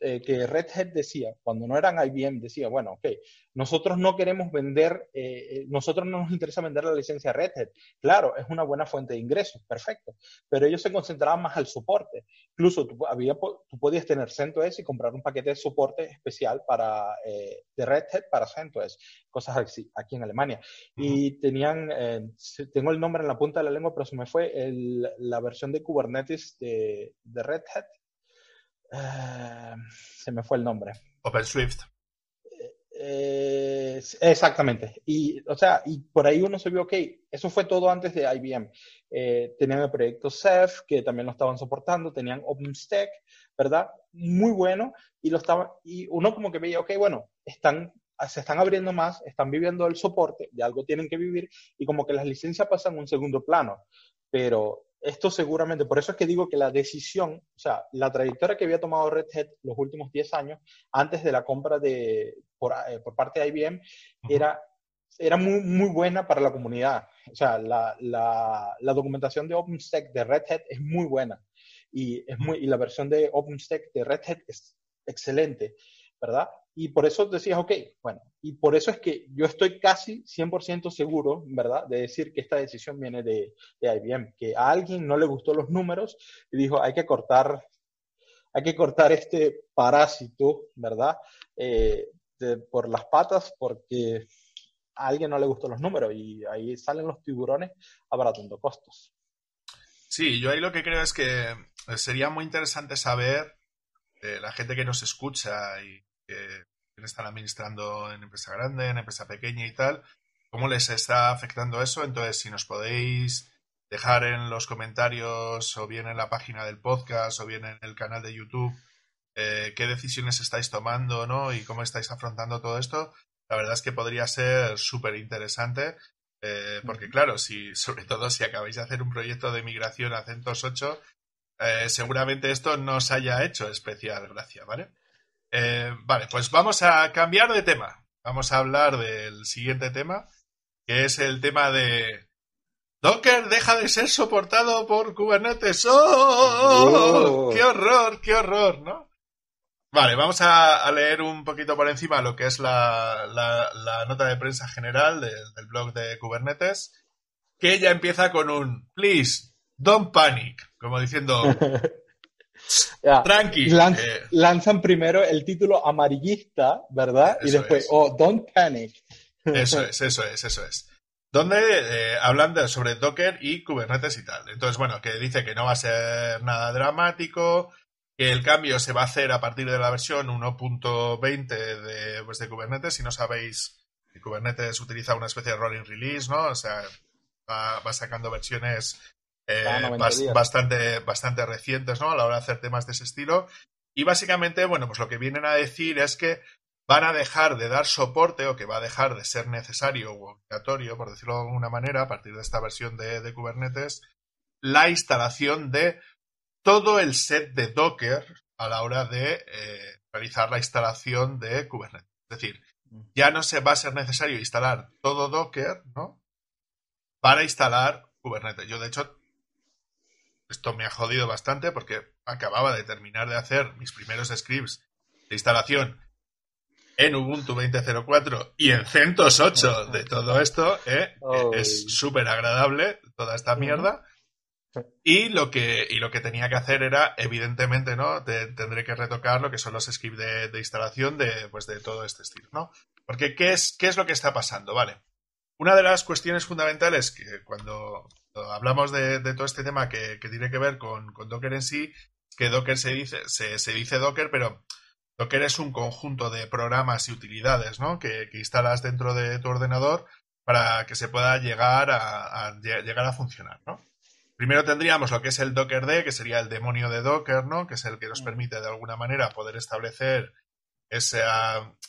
eh, que Red Hat decía, cuando no eran IBM, decía, bueno, ok, nosotros no queremos vender, eh, eh, nosotros no nos interesa vender la licencia Red Hat. Claro, es una buena fuente de ingresos, perfecto, pero ellos se concentraban más al soporte. Incluso tú, había, tú podías tener CentOS y comprar un paquete de soporte especial para, eh, de Red Hat para CentOS, cosas así, aquí en Alemania. Y tenían, tengo el nombre en la punta de la lengua, pero se me fue la versión de Kubernetes de, de Red Hat. Se me fue el nombre. OpenSwift. Eh, exactamente. Y, o sea, y por ahí uno se vio, ok, eso fue todo antes de IBM. Eh, tenían el proyecto Ceph, que también lo estaban soportando, tenían OpenStack, ¿verdad? Muy bueno, y lo estaba, y uno como que veía, ok, bueno, están, se están abriendo más, están viviendo el soporte, de algo tienen que vivir, y como que las licencias pasan a un segundo plano. Pero esto seguramente, por eso es que digo que la decisión, o sea, la trayectoria que había tomado Red Hat los últimos 10 años, antes de la compra de, por, eh, por parte de IBM, era, era muy, muy buena para la comunidad. O sea, la, la, la, documentación de OpenStack de Red Hat es muy buena y, es muy, y la versión de OpenStack de Red Hat es excelente, ¿verdad? Y por eso decías, ok, bueno, y por eso es que yo estoy casi 100% seguro, ¿verdad?, de decir que esta decisión viene de, de, IBM, que a alguien no le gustó los números y dijo, hay que cortar, hay que cortar este parásito, ¿verdad?, eh, por las patas porque a alguien no le gustó los números y ahí salen los tiburones abaratando costos. Sí, yo ahí lo que creo es que sería muy interesante saber eh, la gente que nos escucha y que, están administrando en empresa grande, en empresa pequeña y tal, cómo les está afectando eso. Entonces, si nos podéis dejar en los comentarios o bien en la página del podcast o bien en el canal de YouTube eh, qué decisiones estáis tomando ¿no? y cómo estáis afrontando todo esto, la verdad es que podría ser súper interesante. Eh, porque claro, si, sobre todo si acabáis de hacer un proyecto de migración a CentOS 8, eh, seguramente esto no os haya hecho especial gracia, ¿vale? Eh, vale, pues vamos a cambiar de tema. Vamos a hablar del siguiente tema, que es el tema de Docker deja de ser soportado por Kubernetes. ¡Oh! ¡Qué horror, qué horror, ¿no? Vale, vamos a, leer un poquito por encima lo que es la, nota de prensa general del blog de Kubernetes, que ya empieza con un please, don't panic, como diciendo <laughs> Tranqui. Eh. Lanzan primero el título amarillista, ¿verdad? y después, oh, don't panic. Eso es, eso es, eso es. Donde eh, hablan de, sobre Docker y Kubernetes y tal. Entonces, bueno, que dice que no va a ser nada dramático, que el cambio se va a hacer a partir de la versión 1.20 de, pues, de Kubernetes. Si no sabéis, Kubernetes utiliza una especie de rolling release, ¿no? O sea, va sacando versiones eh, bastante, bastante recientes, ¿no? A la hora de hacer temas de ese estilo. Y básicamente, bueno, pues lo que vienen a decir es que van a dejar de dar soporte o que va a dejar de ser necesario o obligatorio, por decirlo de alguna manera, a partir de esta versión de, Kubernetes, la instalación de todo el set de Docker a la hora de eh, realizar la instalación de Kubernetes. Es decir, ya no se va a ser necesario instalar todo Docker, ¿no? Para instalar Kubernetes. Yo, de hecho, esto me ha jodido bastante porque acababa de terminar de hacer mis primeros scripts de instalación en Ubuntu 20.04 y en CentOS 8 de todo esto. ¿eh? Es súper agradable toda esta mierda. Y lo que, y lo que tenía que hacer era, evidentemente, ¿no? tendré que retocar lo que son los scripts de, instalación de, pues, de todo este estilo, ¿no? Porque, ¿qué es, ¿qué es lo que está pasando? Vale. Una de las cuestiones fundamentales que cuando, hablamos de, todo este tema que, tiene que ver con, Docker en sí, que Docker se dice, se, dice Docker, pero Docker es un conjunto de programas y utilidades ¿no? que, instalas dentro de tu ordenador para que se pueda llegar a, llegar a funcionar. ¿no? Primero tendríamos lo que es el Docker D, que sería el demonio de Docker, ¿no? que es el que nos mm. permite de alguna manera poder establecer ese,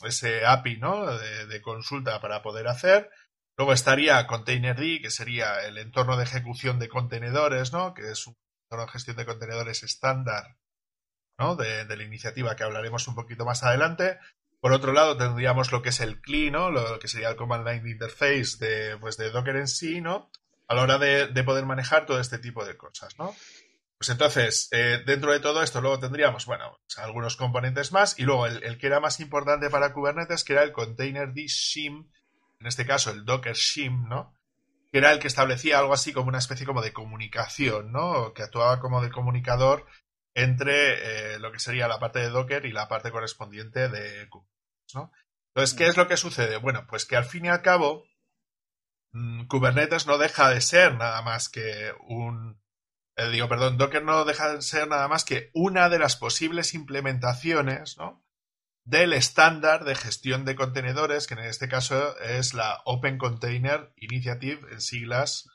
ese API ¿no? de, consulta para poder hacer. Luego estaría Containerd, que sería el entorno de ejecución de contenedores, ¿no? que es un entorno de gestión de contenedores estándar ¿no? de, la iniciativa que hablaremos un poquito más adelante. Por otro lado, tendríamos lo que es el CLI, ¿no? lo que sería el Command Line Interface de, pues, de Docker en sí, ¿no? a la hora de, de poder manejar todo este tipo de cosas. ¿no? Pues entonces, eh, dentro de todo esto, luego tendríamos, bueno, pues algunos componentes más y luego el, que era más importante para Kubernetes, que era el Container D Shim, en este caso el Docker Shim, ¿no? Que era el que establecía algo así como una especie como de comunicación, ¿no? Que actuaba como de comunicador entre eh, lo que sería la parte de Docker y la parte correspondiente de Kubernetes, ¿no? Entonces, ¿qué es lo que sucede? Bueno, pues que al fin y al cabo, mm, Kubernetes no deja de ser nada más que un eh, digo, perdón, Docker no deja de ser nada más que una de las posibles implementaciones ¿no? Del estándar de gestión de contenedores, que en este caso es la Open Container Initiative, en siglas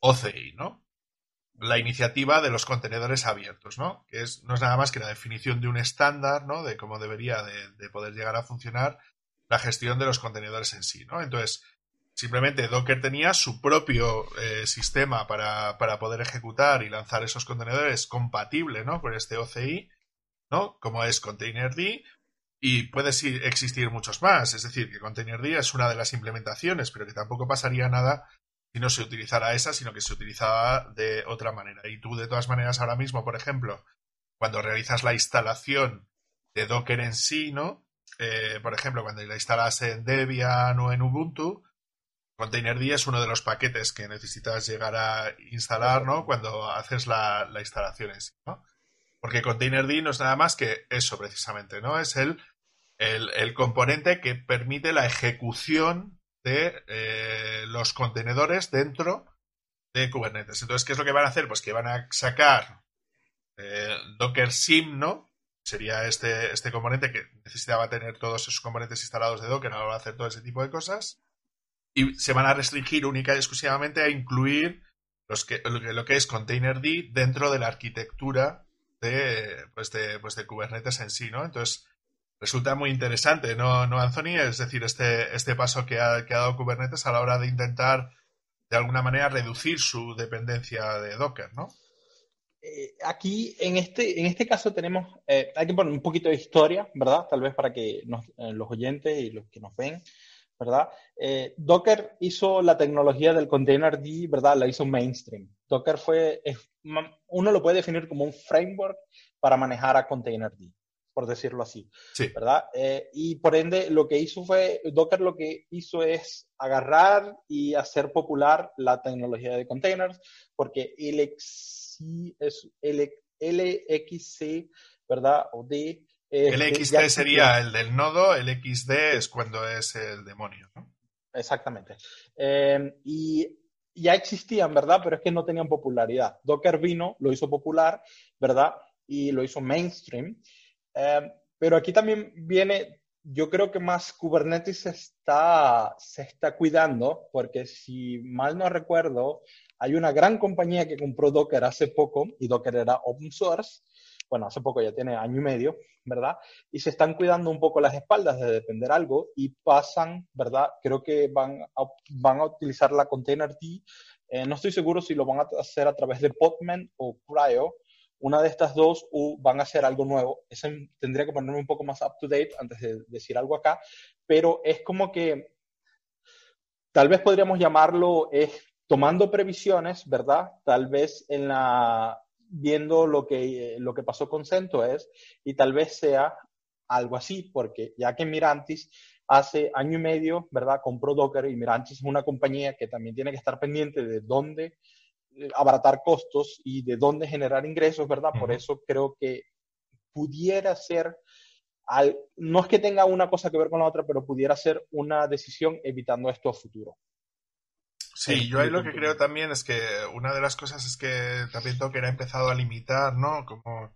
OCI, ¿no? La iniciativa de los contenedores abiertos, ¿no? Que es, no es nada más que la definición de un estándar, ¿no? De cómo debería de, de poder llegar a funcionar la gestión de los contenedores en sí, ¿no? Entonces, Simplemente Docker tenía su propio eh, sistema para, poder ejecutar y lanzar esos contenedores compatible ¿no? con este OCI, ¿no? como es Containerd, y puede existir muchos más. Es decir, que Containerd es una de las implementaciones, pero que tampoco pasaría nada si no se utilizara esa, sino que se utilizaba de otra manera. Y tú, de todas maneras, ahora mismo, por ejemplo, cuando realizas la instalación de Docker en sí, ¿no? Eh, por ejemplo, cuando la instalas en Debian o en Ubuntu, Containerd es uno de los paquetes que necesitas llegar a instalar, ¿no? Cuando haces la, instalación en sí, ¿no? Porque Containerd no es nada más que eso precisamente, ¿no? Es el, el, componente que permite la ejecución de eh, los contenedores dentro de Kubernetes. Entonces, ¿qué es lo que van a hacer? Pues que van a sacar eh, Docker Sim, ¿no? Sería este, este componente que necesitaba tener todos esos componentes instalados de Docker a la hora de hacer todo ese tipo de cosas y se van a restringir única y exclusivamente a incluir los que, lo que es Containerd dentro de la arquitectura de, pues de, pues de Kubernetes en sí, ¿no? Entonces, resulta muy interesante, ¿no, ¿No Anthony? Es decir, este, este paso que ha, dado Kubernetes a la hora de intentar, de alguna manera, reducir su dependencia de Docker, ¿no? Eh, aquí, en este, en este caso, tenemos, eh, hay que poner un poquito de historia, ¿verdad? Tal vez para que eh, los oyentes y los que nos ven ¿verdad? Eh, Docker hizo la tecnología del container D, ¿verdad? La hizo mainstream. Docker fue, uno lo puede definir como un framework para manejar a container D, por decirlo así, sí. ¿verdad? Eh, y por ende, lo que hizo fue, Docker lo que hizo es agarrar y hacer popular la tecnología de containers, porque LXC, es LXC, ¿verdad? O D el XD sería el del nodo, el XD es cuando es el demonio, ¿no? Exactamente. Em, y ya existían, ¿verdad? Pero es que no tenían popularidad. Docker vino, lo hizo popular, ¿verdad? Y lo hizo mainstream. Em, pero aquí también viene, yo creo que más Kubernetes se está, se está cuidando, porque si mal no recuerdo, hay una gran compañía que compró Docker hace poco, y Docker era open source, bueno, hace poco ya tiene año y medio, ¿verdad? Y se están cuidando un poco las espaldas de depender algo y pasan, ¿verdad? Creo que van a, van a utilizar la Container D. Eh, no estoy seguro si lo van a hacer a través de Podman o Cryo. Una de estas dos o van a hacer algo nuevo. Eso tendría que ponerme un poco más up to date antes de decir algo acá, pero es como que tal vez podríamos llamarlo tomando previsiones, ¿verdad? Tal vez en la viendo lo que, lo que pasó con CentOS y tal vez sea algo así, porque ya que Mirantis hace año y medio, ¿verdad? Compró Docker y Mirantis es una compañía que también tiene que estar pendiente de dónde eh, abaratar costos y de dónde generar ingresos, ¿verdad? Por eso creo que pudiera ser, al, no es que tenga una cosa que ver con la otra, pero pudiera ser una decisión evitando esto a futuro. Sí, yo ahí lo que creo también es que una de las cosas es que también Docker ha empezado a limitar, ¿no? Como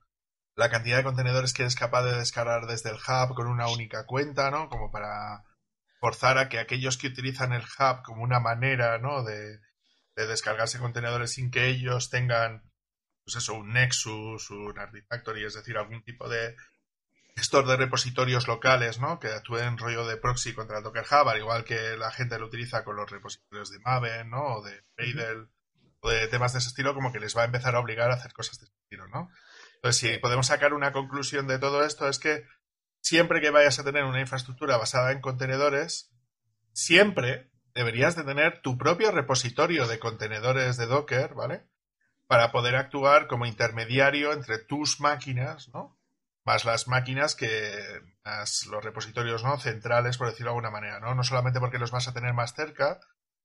la cantidad de contenedores que es capaz de descargar desde el hub con una única cuenta, ¿no? Como para forzar a que aquellos que utilizan el hub como una manera, ¿no? De, descargarse contenedores sin que ellos tengan, pues eso, un Nexus, un Artifactory, es decir, algún tipo de, gestor de repositorios locales, ¿no? Que actúen rollo de proxy contra Docker Hub, al igual que la gente lo utiliza con los repositorios de Maven, ¿no? O de Gradle, o de temas de ese estilo, como que les va a empezar a obligar a hacer cosas de ese estilo, ¿no? Entonces, si podemos sacar una conclusión de todo esto, es que siempre que vayas a tener una infraestructura basada en contenedores, siempre deberías de tener tu propio repositorio de contenedores de Docker, ¿vale? Para poder actuar como intermediario entre tus máquinas, ¿no? Más las máquinas que, más los repositorios, ¿no? Centrales, por decirlo de alguna manera, ¿no? No solamente porque los vas a tener más cerca,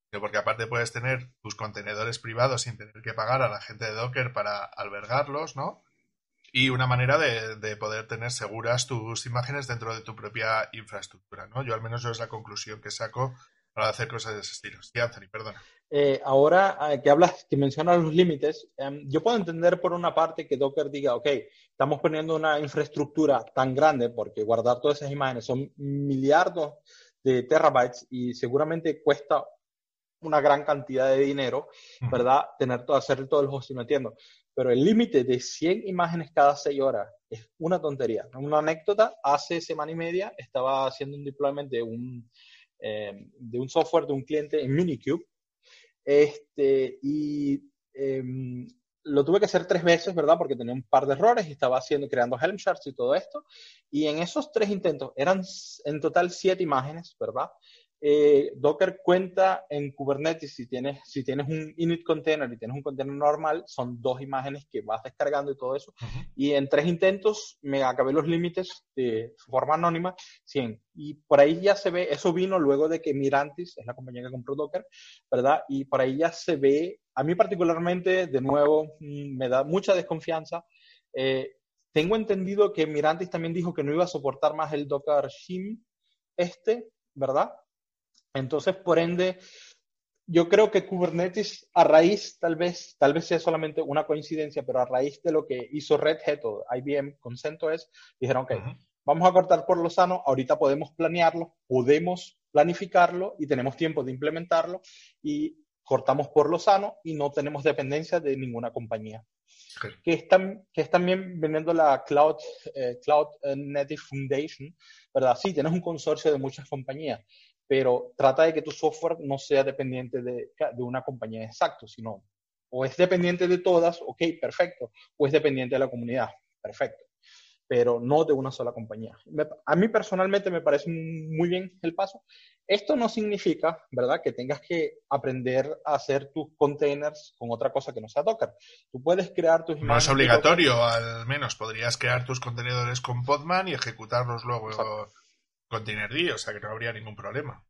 sino porque aparte puedes tener tus contenedores privados sin tener que pagar a la gente de Docker para albergarlos, ¿no? y una manera de, poder tener seguras tus imágenes dentro de tu propia infraestructura, ¿no? Yo al menos yo es la conclusión que saco para hacer cosas de ese estilo. Sí, Anthony, perdona. Eh, ahora eh, que hablas, que mencionas los límites, em, yo puedo entender por una parte que Docker diga, ok, estamos poniendo una infraestructura tan grande porque guardar todas esas imágenes son miliardos de terabytes y seguramente cuesta una gran cantidad de dinero, ¿verdad? Tener todo, hacer todo el hosting, entiendo pero el límite de 100 imágenes cada 6 horas es una tontería. Una anécdota, hace semana y media estaba haciendo un deployment de un, eh, de un software de un cliente en Minikube este, y em, lo tuve que hacer tres veces, ¿verdad? Porque tenía un par de errores y estaba haciendo, creando Helm charts y todo esto. Y en esos tres intentos eran en total siete imágenes, ¿verdad? Eh, Docker cuenta en Kubernetes, si tienes, si tienes un init container y tienes un container normal, son dos imágenes que vas descargando y todo eso. Y en tres intentos me acabé los límites de forma anónima, 100. Y por ahí ya se ve, eso vino luego de que Mirantis, es la compañía que compró Docker, ¿verdad? Y por ahí ya se ve, a mí particularmente, de nuevo, mm, me da mucha desconfianza. Eh, tengo entendido que Mirantis también dijo que no iba a soportar más el Docker Shim este, ¿verdad? Entonces, por ende, yo creo que Kubernetes, a raíz, tal vez, tal vez sea solamente una coincidencia, pero a raíz de lo que hizo Red Hat o IBM con CentOS, dijeron, ok, vamos a cortar por lo sano, ahorita podemos planearlo, podemos planificarlo y tenemos tiempo de implementarlo y cortamos por lo sano y no tenemos dependencia de ninguna compañía. Que, es que es también viniendo la Cloud, eh, Cloud Native Foundation, ¿verdad? Sí, tienes un consorcio de muchas compañías, pero trata de que tu software no sea dependiente de, de una compañía exacto, sino o es dependiente de todas, ok, perfecto, o es dependiente de la comunidad, perfecto, pero no de una sola compañía. a mí personalmente me parece muy bien el paso. Esto no significa, ¿verdad?, que tengas que aprender a hacer tus containers con otra cosa que no sea Docker. Tú puedes crear tus No es obligatorio, al menos podrías crear tus contenedores con Podman y ejecutarlos luego Containerd, o sea que no habría ningún problema.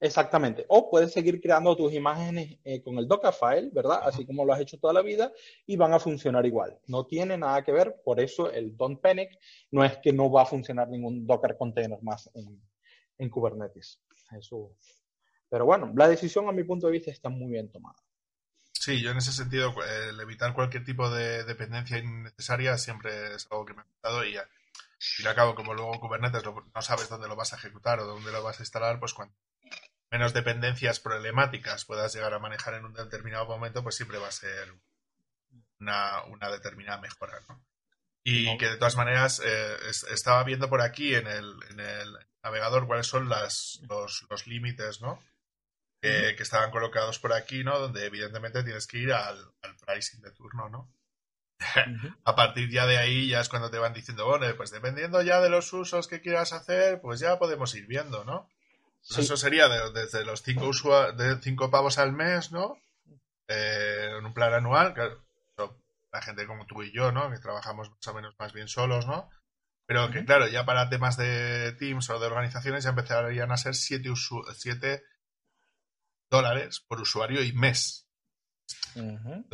Exactamente. O puedes seguir creando tus imágenes eh, con el Dockerfile, ¿verdad? Así como lo has hecho toda la vida y van a funcionar igual. No tiene nada que ver, por eso el Don't Panic no es que no va a funcionar ningún Docker container más en, Kubernetes. Eso. Pero bueno, la decisión a mi punto de vista está muy bien tomada. Sí, yo en ese sentido, el evitar cualquier tipo de dependencia innecesaria siempre es algo que me ha gustado y ya y al cabo, como luego Kubernetes no sabes dónde lo vas a ejecutar o dónde lo vas a instalar, pues cuanto menos dependencias problemáticas puedas llegar a manejar en un determinado momento, pues siempre va a ser una, determinada mejora, ¿no? Y que de todas maneras eh, estaba viendo por aquí en el, en el navegador cuáles son las, los, los límites, ¿no? que estaban colocados por aquí, ¿no? Donde evidentemente tienes que ir al, al pricing de turno, ¿no? <laughs> a partir ya de ahí ya es cuando te van diciendo, bueno, pues dependiendo ya de los usos que quieras hacer, pues ya podemos ir viendo, ¿no? Pues eso sería desde los cinco, de cinco pavos al mes, ¿no? Eh, en un plan anual, la gente como tú y yo, ¿no? Que trabajamos más o menos más bien solos, ¿no? Pero que claro, ya para temas de Teams o de organizaciones ya empezarían a ser 7 dólares por usuario y mes.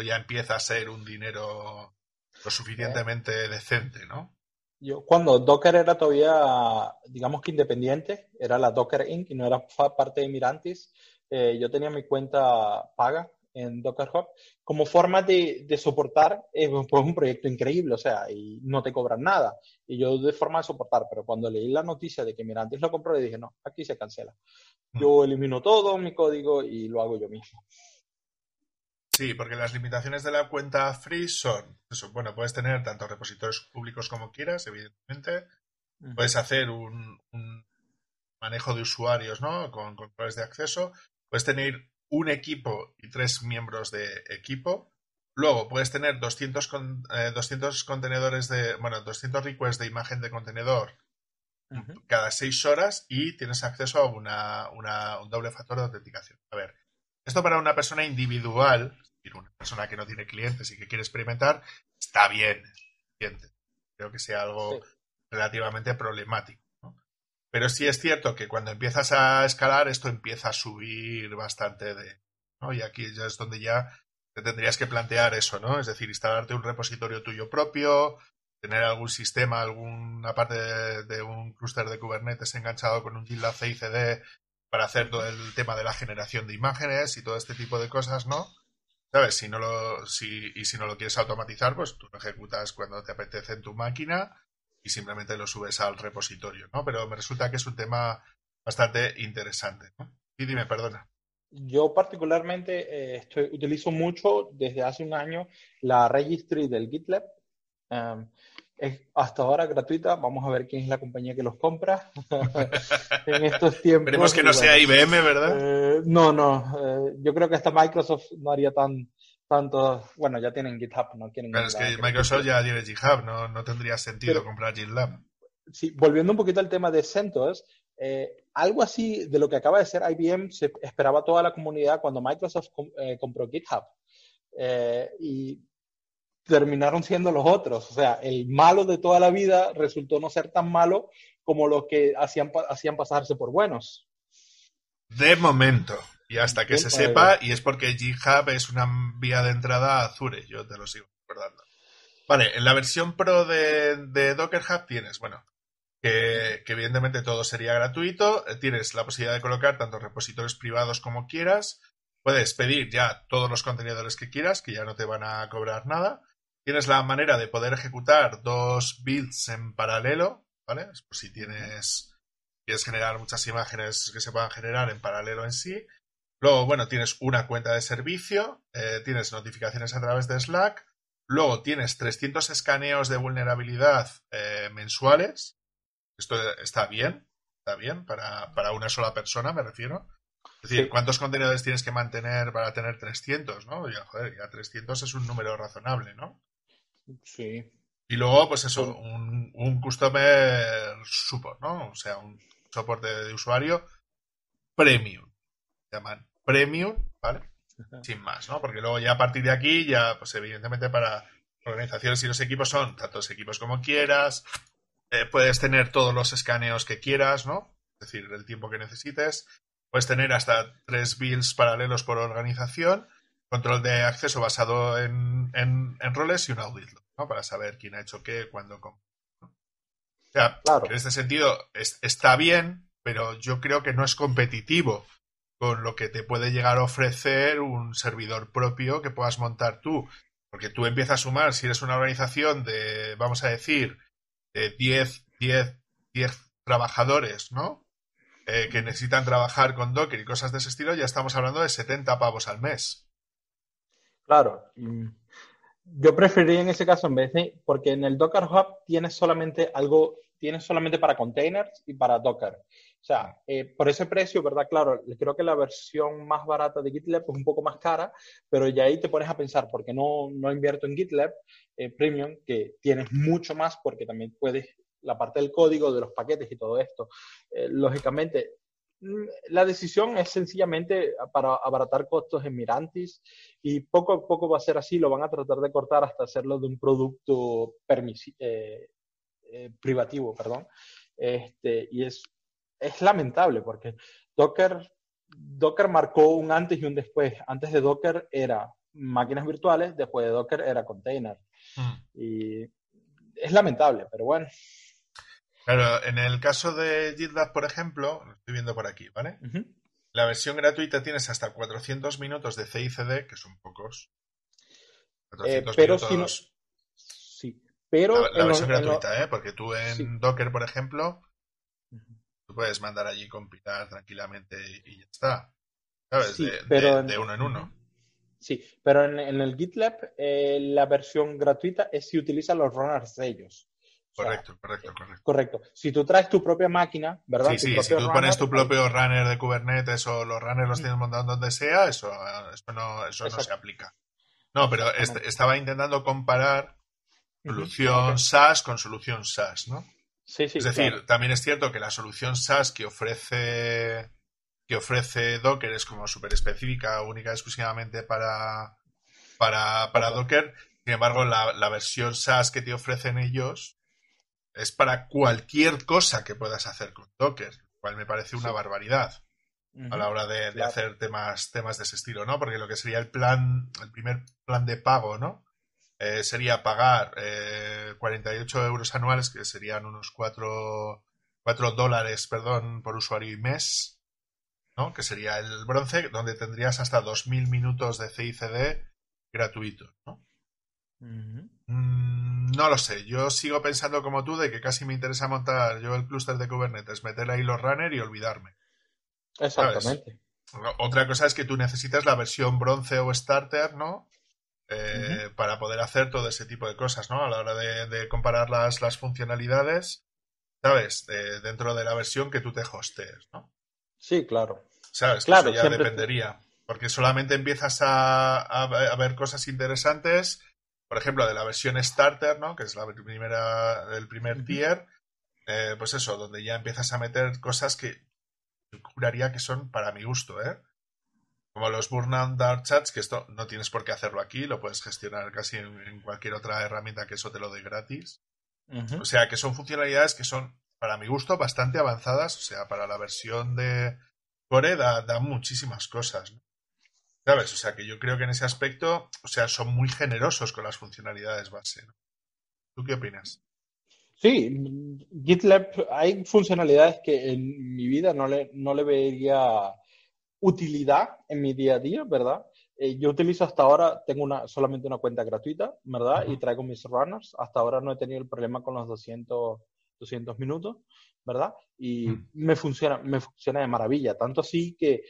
Ya empieza a ser un dinero lo suficientemente decente, ¿no? Yo, cuando Docker era todavía, digamos que independiente, era la Docker Inc. y no era parte de Mirantis, eh, yo tenía mi cuenta paga en Docker Hub como forma de, soportar, eh, pues un proyecto increíble, o sea, y no te cobran nada. Y yo de forma de soportar, pero cuando leí la noticia de que Mirantis lo compró, le dije, no, aquí se cancela. Mm. Yo elimino todo mi código y lo hago yo mismo. Sí, porque las limitaciones de la cuenta free son, eso, bueno, puedes tener tanto repositorios públicos como quieras, evidentemente, puedes hacer un, manejo de usuarios, ¿no? Con controles de acceso. Puedes tener un equipo y tres miembros de equipo. Luego puedes tener 200, 200 eh, contenedores de, bueno, 200 requests de imagen de contenedor cada seis horas y tienes acceso a una, un doble factor de autenticación. A ver, esto para una persona individual, una persona que no tiene clientes y que quiere experimentar, está bien. Creo que sea algo relativamente problemático. Pero sí es cierto que cuando empiezas a escalar, esto empieza a subir bastante de. Y aquí ya es donde ya te tendrías que plantear eso, ¿no? Es decir, instalarte un repositorio tuyo propio, tener algún sistema, alguna parte de, un clúster de Kubernetes enganchado con un GitLab CICD para hacer todo el tema de la generación de imágenes y todo este tipo de cosas, ¿no? ¿Sabes? Si no lo, si, y si no lo quieres automatizar, pues tú lo ejecutas cuando te apetece en tu máquina y simplemente lo subes al repositorio, ¿no? Pero me resulta que es un tema bastante interesante, ¿no? Y dime, perdona. Yo particularmente eh, estoy, utilizo mucho desde hace un año la registry del GitLab. Em, es hasta ahora gratuita. Vamos a ver quién es la compañía que los compra <laughs> en estos tiempos. Esperemos que no sea IBM, ¿verdad? Eh, no, no. Eh, yo creo que hasta Microsoft no haría tan tanto. Bueno, ya tienen GitHub, no quieren. Pero es que Microsoft ya tiene GitHub, no, no tendría sentido comprar GitLab. Sí, volviendo un poquito al tema de CentOS, eh, algo así de lo que acaba de ser IBM se esperaba toda la comunidad cuando Microsoft compró GitHub. y terminaron siendo los otros. O sea, el malo de toda la vida resultó no ser tan malo como los que hacían, hacían pasarse por buenos. De momento. Y hasta que se sepa, y es porque GitHub es una vía de entrada a Azure, yo te lo sigo recordando. Vale, en la versión Pro de, Docker Hub tienes, bueno, que, que, evidentemente todo sería gratuito, tienes la posibilidad de colocar tanto repositorios privados como quieras, puedes pedir ya todos los contenedores que quieras, que ya no te van a cobrar nada, Tienes la manera de poder ejecutar dos builds en paralelo, ¿vale? Por si tienes, quieres generar muchas imágenes que se puedan generar en paralelo en sí. Luego, bueno, tienes una cuenta de servicio, eh, tienes notificaciones a través de Slack. Luego tienes 300 escaneos de vulnerabilidad eh, mensuales. Esto está bien, está bien para, para, una sola persona, me refiero. Es decir, ¿cuántos contenedores tienes que mantener para tener 300, no? Ya, joder, ya 300 es un número razonable, ¿no? Sí. Y luego, pues eso, un, un customer support, ¿no? O sea, un soporte de usuario premium. Llaman premium, ¿vale? Sin más, ¿no? Porque luego ya a partir de aquí, ya, pues evidentemente para organizaciones y los equipos son tantos equipos como quieras. Eh, puedes tener todos los escaneos que quieras, ¿no? Es decir, el tiempo que necesites. Puedes tener hasta tres builds paralelos por organización control de acceso basado en, roles y un audit, ¿no? Para saber quién ha hecho qué, cuándo, cómo. O sea, en este sentido está bien, pero yo creo que no es competitivo con lo que te puede llegar a ofrecer un servidor propio que puedas montar tú. Porque tú empiezas a sumar, si eres una organización de, vamos a decir, de 10, 10, 10 trabajadores, ¿no? Eh, que necesitan trabajar con Docker y cosas de ese estilo, ya estamos hablando de 70 pavos al mes. Claro. Yo preferiría en ese caso en vez de, porque en el Docker Hub tienes solamente algo, tienes solamente para containers y para Docker. O sea, eh, por ese precio, ¿verdad? Claro, creo que la versión más barata de GitLab es un poco más cara, pero ya ahí te pones a pensar, ¿por qué no, no invierto en GitLab eh, Premium, que tienes mucho más porque también puedes la parte del código, de los paquetes y todo esto. Eh, lógicamente, la decisión es sencillamente para abaratar costos en Mirantis y poco a poco va a ser así, lo van a tratar de cortar hasta hacerlo de un producto eh, eh, privativo, perdón. Este, y es, es lamentable porque Docker, Docker marcó un antes y un después. Antes de Docker era máquinas virtuales, después de Docker era container. Mm. Y es lamentable, pero bueno. Claro, en el caso de GitLab, por ejemplo, lo estoy viendo por aquí, ¿vale? La versión gratuita tienes hasta 400 minutos de CICD, que son pocos. 400 eh, pero minutos. sí, pero. La, versión gratuita, ¿eh? Porque tú en Docker, por ejemplo, tú puedes mandar allí compilar tranquilamente y, ya está. ¿Sabes? de, uno en uno. Sí, pero en, el GitLab eh, la versión gratuita es si utilizan los runners de ellos. Correcto, correcto, correcto. Correcto. Si tú traes tu propia máquina, ¿verdad? Sí, sí, si tú pones tu propio runner de Kubernetes o los runners los tienes montados donde sea, eso, eso no, eso no se aplica. No, pero estaba intentando comparar solución SaaS con solución SaaS, ¿no? Sí, sí. Es decir, también es cierto que la solución SaaS que ofrece que ofrece Docker es como súper específica, única exclusivamente para, para, para Docker. Sin embargo, la, la, versión SaaS que te ofrecen ellos es para cualquier cosa que puedas hacer con Docker, lo cual me parece una barbaridad a la hora de, hacer temas, temas de ese estilo, ¿no? Porque lo que sería el plan, el primer plan de pago, ¿no? Eh, sería pagar eh, 48 euros anuales, que serían unos 4, 4 dólares, perdón, por usuario y mes, ¿no? Que sería el bronce, donde tendrías hasta 2.000 minutos de CICD gratuitos, ¿no? Mm, no lo sé, yo sigo pensando como tú de que casi me interesa montar yo el clúster de Kubernetes, meter ahí los runner y olvidarme. Exactamente. Otra cosa es que tú necesitas la versión bronce o starter, ¿no? Eh, para poder hacer todo ese tipo de cosas, ¿no? A la hora de, comparar las, las, funcionalidades, ¿sabes? dentro de la versión que tú te hostees, ¿no? Sí, claro. ¿Sabes? Claro, eso ya dependería. Porque solamente empiezas a, a, ver cosas interesantes por ejemplo, de la versión Starter, ¿no? Que es la primera, el primer tier, eh, pues eso, donde ya empiezas a meter cosas que juraría que son para mi gusto, ¿eh? Como los Burnout Dark Chats, que esto no tienes por qué hacerlo aquí, lo puedes gestionar casi en, cualquier otra herramienta que eso te lo dé gratis. O sea, que son funcionalidades que son, para mi gusto, bastante avanzadas. O sea, para la versión de Core da, da muchísimas cosas. ¿no? ¿Sabes? O sea que yo creo que en ese aspecto, o sea, son muy generosos con las funcionalidades base. ¿Tú qué opinas? Sí, GitLab, hay funcionalidades que en mi vida no le, no le vería utilidad en mi día a día, ¿verdad? Eh, yo utilizo hasta ahora, tengo una, solamente una cuenta gratuita, ¿verdad? Y traigo mis runners. Hasta ahora no he tenido el problema con los 200, 200 minutos. ¿Verdad? Y mm. me funciona, me funciona de maravilla. Tanto así que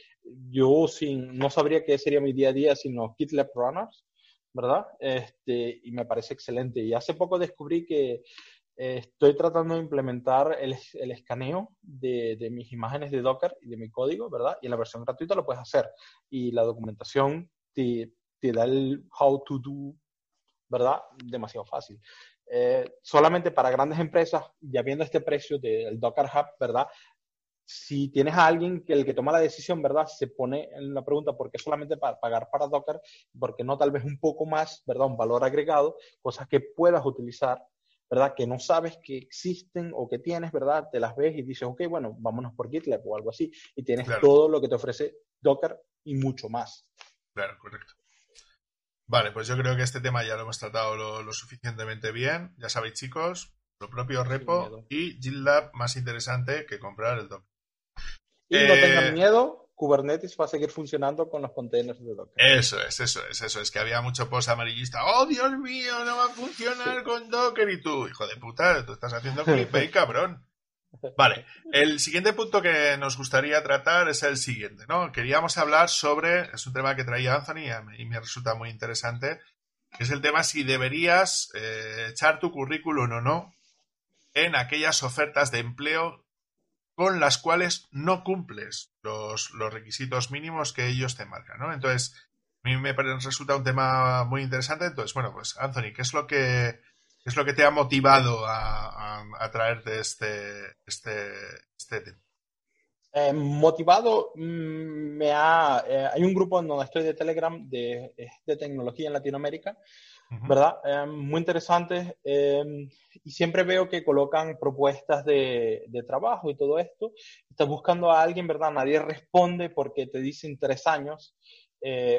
yo sin, no sabría qué sería mi día a día sin los GitLab Runners, ¿verdad? Este, y me parece excelente. Y hace poco descubrí que eh, estoy tratando de implementar el, el escaneo de, de, mis imágenes de Docker y de mi código, ¿verdad? Y en la versión gratuita lo puedes hacer. Y la documentación te, te da el how to do, ¿verdad? Demasiado fácil. Eh, solamente para grandes empresas, ya viendo este precio del Docker Hub, ¿verdad? Si tienes a alguien que el que toma la decisión, ¿verdad? Se pone en la pregunta, ¿por qué solamente para pagar para Docker? ¿Por qué no tal vez un poco más, ¿verdad? Un valor agregado, cosas que puedas utilizar, ¿verdad? Que no sabes que existen o que tienes, ¿verdad? Te las ves y dices, ok, bueno, vámonos por GitLab o algo así. Y tienes todo lo que te ofrece Docker y mucho más. Claro, correcto. Vale, pues yo creo que este tema ya lo hemos tratado lo, suficientemente bien. Ya sabéis, chicos, lo propio repo y GitLab más interesante que comprar el Docker. Y no tengan eh, miedo, Kubernetes va a seguir funcionando con los containers de Docker. Eso es, eso es, eso es. Que había mucho post amarillista. ¡Oh, Dios mío! No va a funcionar con Docker. Y tú, hijo de puta, tú estás haciendo <laughs> clickbait, cabrón. Vale, el siguiente punto que nos gustaría tratar es el siguiente, ¿no? Queríamos hablar sobre, es un tema que traía Anthony y me resulta muy interesante, que es el tema si deberías eh, echar tu currículum o no en aquellas ofertas de empleo con las cuales no cumples los, los requisitos mínimos que ellos te marcan, ¿no? Entonces, a mí me resulta un tema muy interesante. Entonces, bueno, pues Anthony, ¿qué es lo que ¿Qué es lo que te ha motivado a, traerte este, este, este tema? Eh, motivado, mm, me ha, eh, hay un grupo en donde estoy de Telegram de, de tecnología en Latinoamérica, ¿verdad? Eh, muy interesante y siempre veo que colocan propuestas de, de, trabajo y todo esto. Estás buscando a alguien, ¿verdad? Nadie responde porque te dicen tres años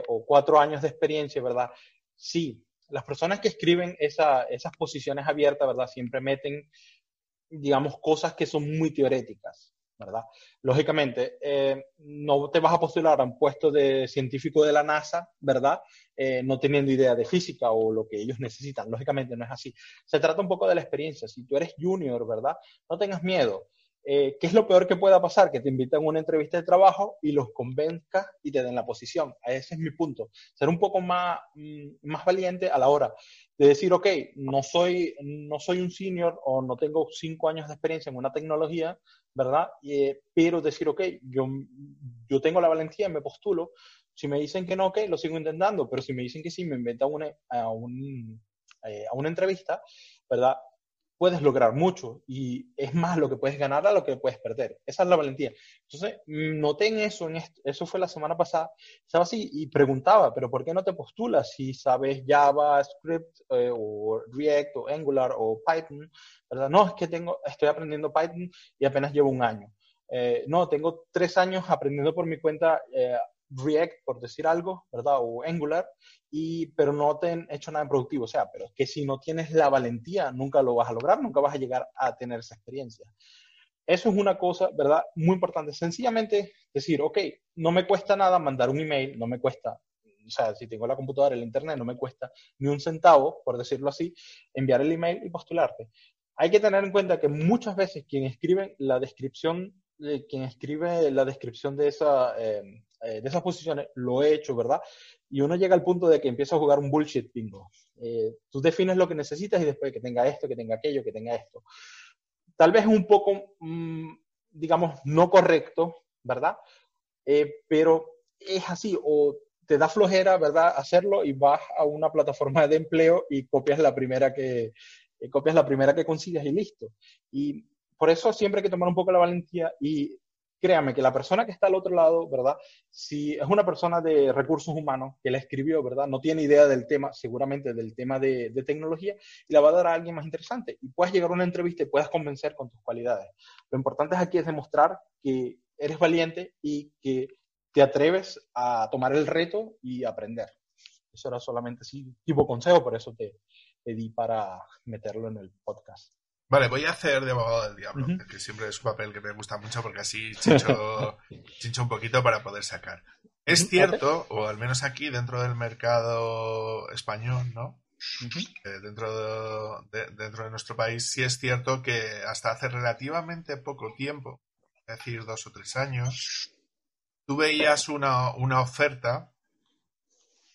o cuatro años de experiencia, ¿verdad? Sí, las personas que escriben esas posiciones abiertas, ¿verdad? Siempre meten, digamos, cosas que son muy teoréticas, ¿verdad? Lógicamente, eh, no te vas a postular a un puesto de científico de la NASA, ¿verdad? Eh, no teniendo idea de física o lo que ellos necesitan. Lógicamente no es así. Se trata un poco de la experiencia. Si tú eres junior, ¿verdad? No tengas miedo. Eh, ¿qué es lo peor que pueda pasar? Que te invitan a una entrevista de trabajo y los convenzcas y te den la posición. Ese es mi punto. Ser un poco más, mm, más valiente a la hora de decir, ok, no soy, no soy un senior o no tengo cinco años de experiencia en una tecnología, ¿verdad? Eh, pero decir, ok, yo, yo tengo la valentía, me postulo. Si me dicen que no, ok, lo sigo intentando, pero si me dicen que sí, me inventan una, a, un, eh, a una entrevista, ¿verdad? Puedes lograr mucho y es más lo que puedes ganar a lo que puedes perder. Esa es la valentía. Entonces, noté en eso, eso fue la semana pasada, estaba así y preguntaba, pero ¿por qué no te postulas si sabes JavaScript eh, o React o Angular o Python? ¿verdad? No, es que tengo, estoy aprendiendo Python y apenas llevo un año. Eh, no, tengo tres años aprendiendo por mi cuenta eh, React, por decir algo, ¿verdad? O Angular, y, pero no te han hecho nada productivo. O sea, pero es que si no tienes la valentía, nunca lo vas a lograr, nunca vas a llegar a tener esa experiencia. Eso es una cosa, ¿verdad? Muy importante. Sencillamente decir, ok, no me cuesta nada mandar un email, no me cuesta, o sea, si tengo la computadora, el internet, no me cuesta ni un centavo, por decirlo así, enviar el email y postularte. Hay que tener en cuenta que muchas veces quien escribe la descripción, quien escribe la descripción de esa, eh, eh, de esas posiciones, lo he hecho, ¿verdad? Y uno llega al punto de que empieza a jugar un bullshit bingo. Eh, tú defines lo que necesitas y después que tenga esto, que tenga aquello, que tenga esto. Tal vez un poco, mm, digamos, no correcto, ¿verdad? Eh, pero es así, o te da flojera, ¿verdad? Hacerlo y vas a una plataforma de empleo y copias la primera que, copias la primera que consigas y listo. Y por eso siempre hay que tomar un poco la valentía y créame que la persona que está al otro lado, ¿verdad? Si es una persona de recursos humanos que la escribió, ¿verdad? No tiene idea del tema, seguramente del tema de, tecnología, y la va a dar a alguien más interesante. Y puedes llegar a una entrevista y puedes convencer con tus cualidades. Lo importante aquí es demostrar que eres valiente y que te atreves a tomar el reto y aprender. Eso era solamente así, tipo consejo, por eso te pedí para meterlo en el podcast. Vale, voy a hacer de abogado del diablo, que siempre es un papel que me gusta mucho porque así chincho, <laughs> un poquito para poder sacar. Es cierto, o al menos aquí dentro del mercado español, ¿no? Eh, dentro, de, dentro de nuestro país, sí es cierto que hasta hace relativamente poco tiempo, es decir, dos o tres años, tú veías una, una oferta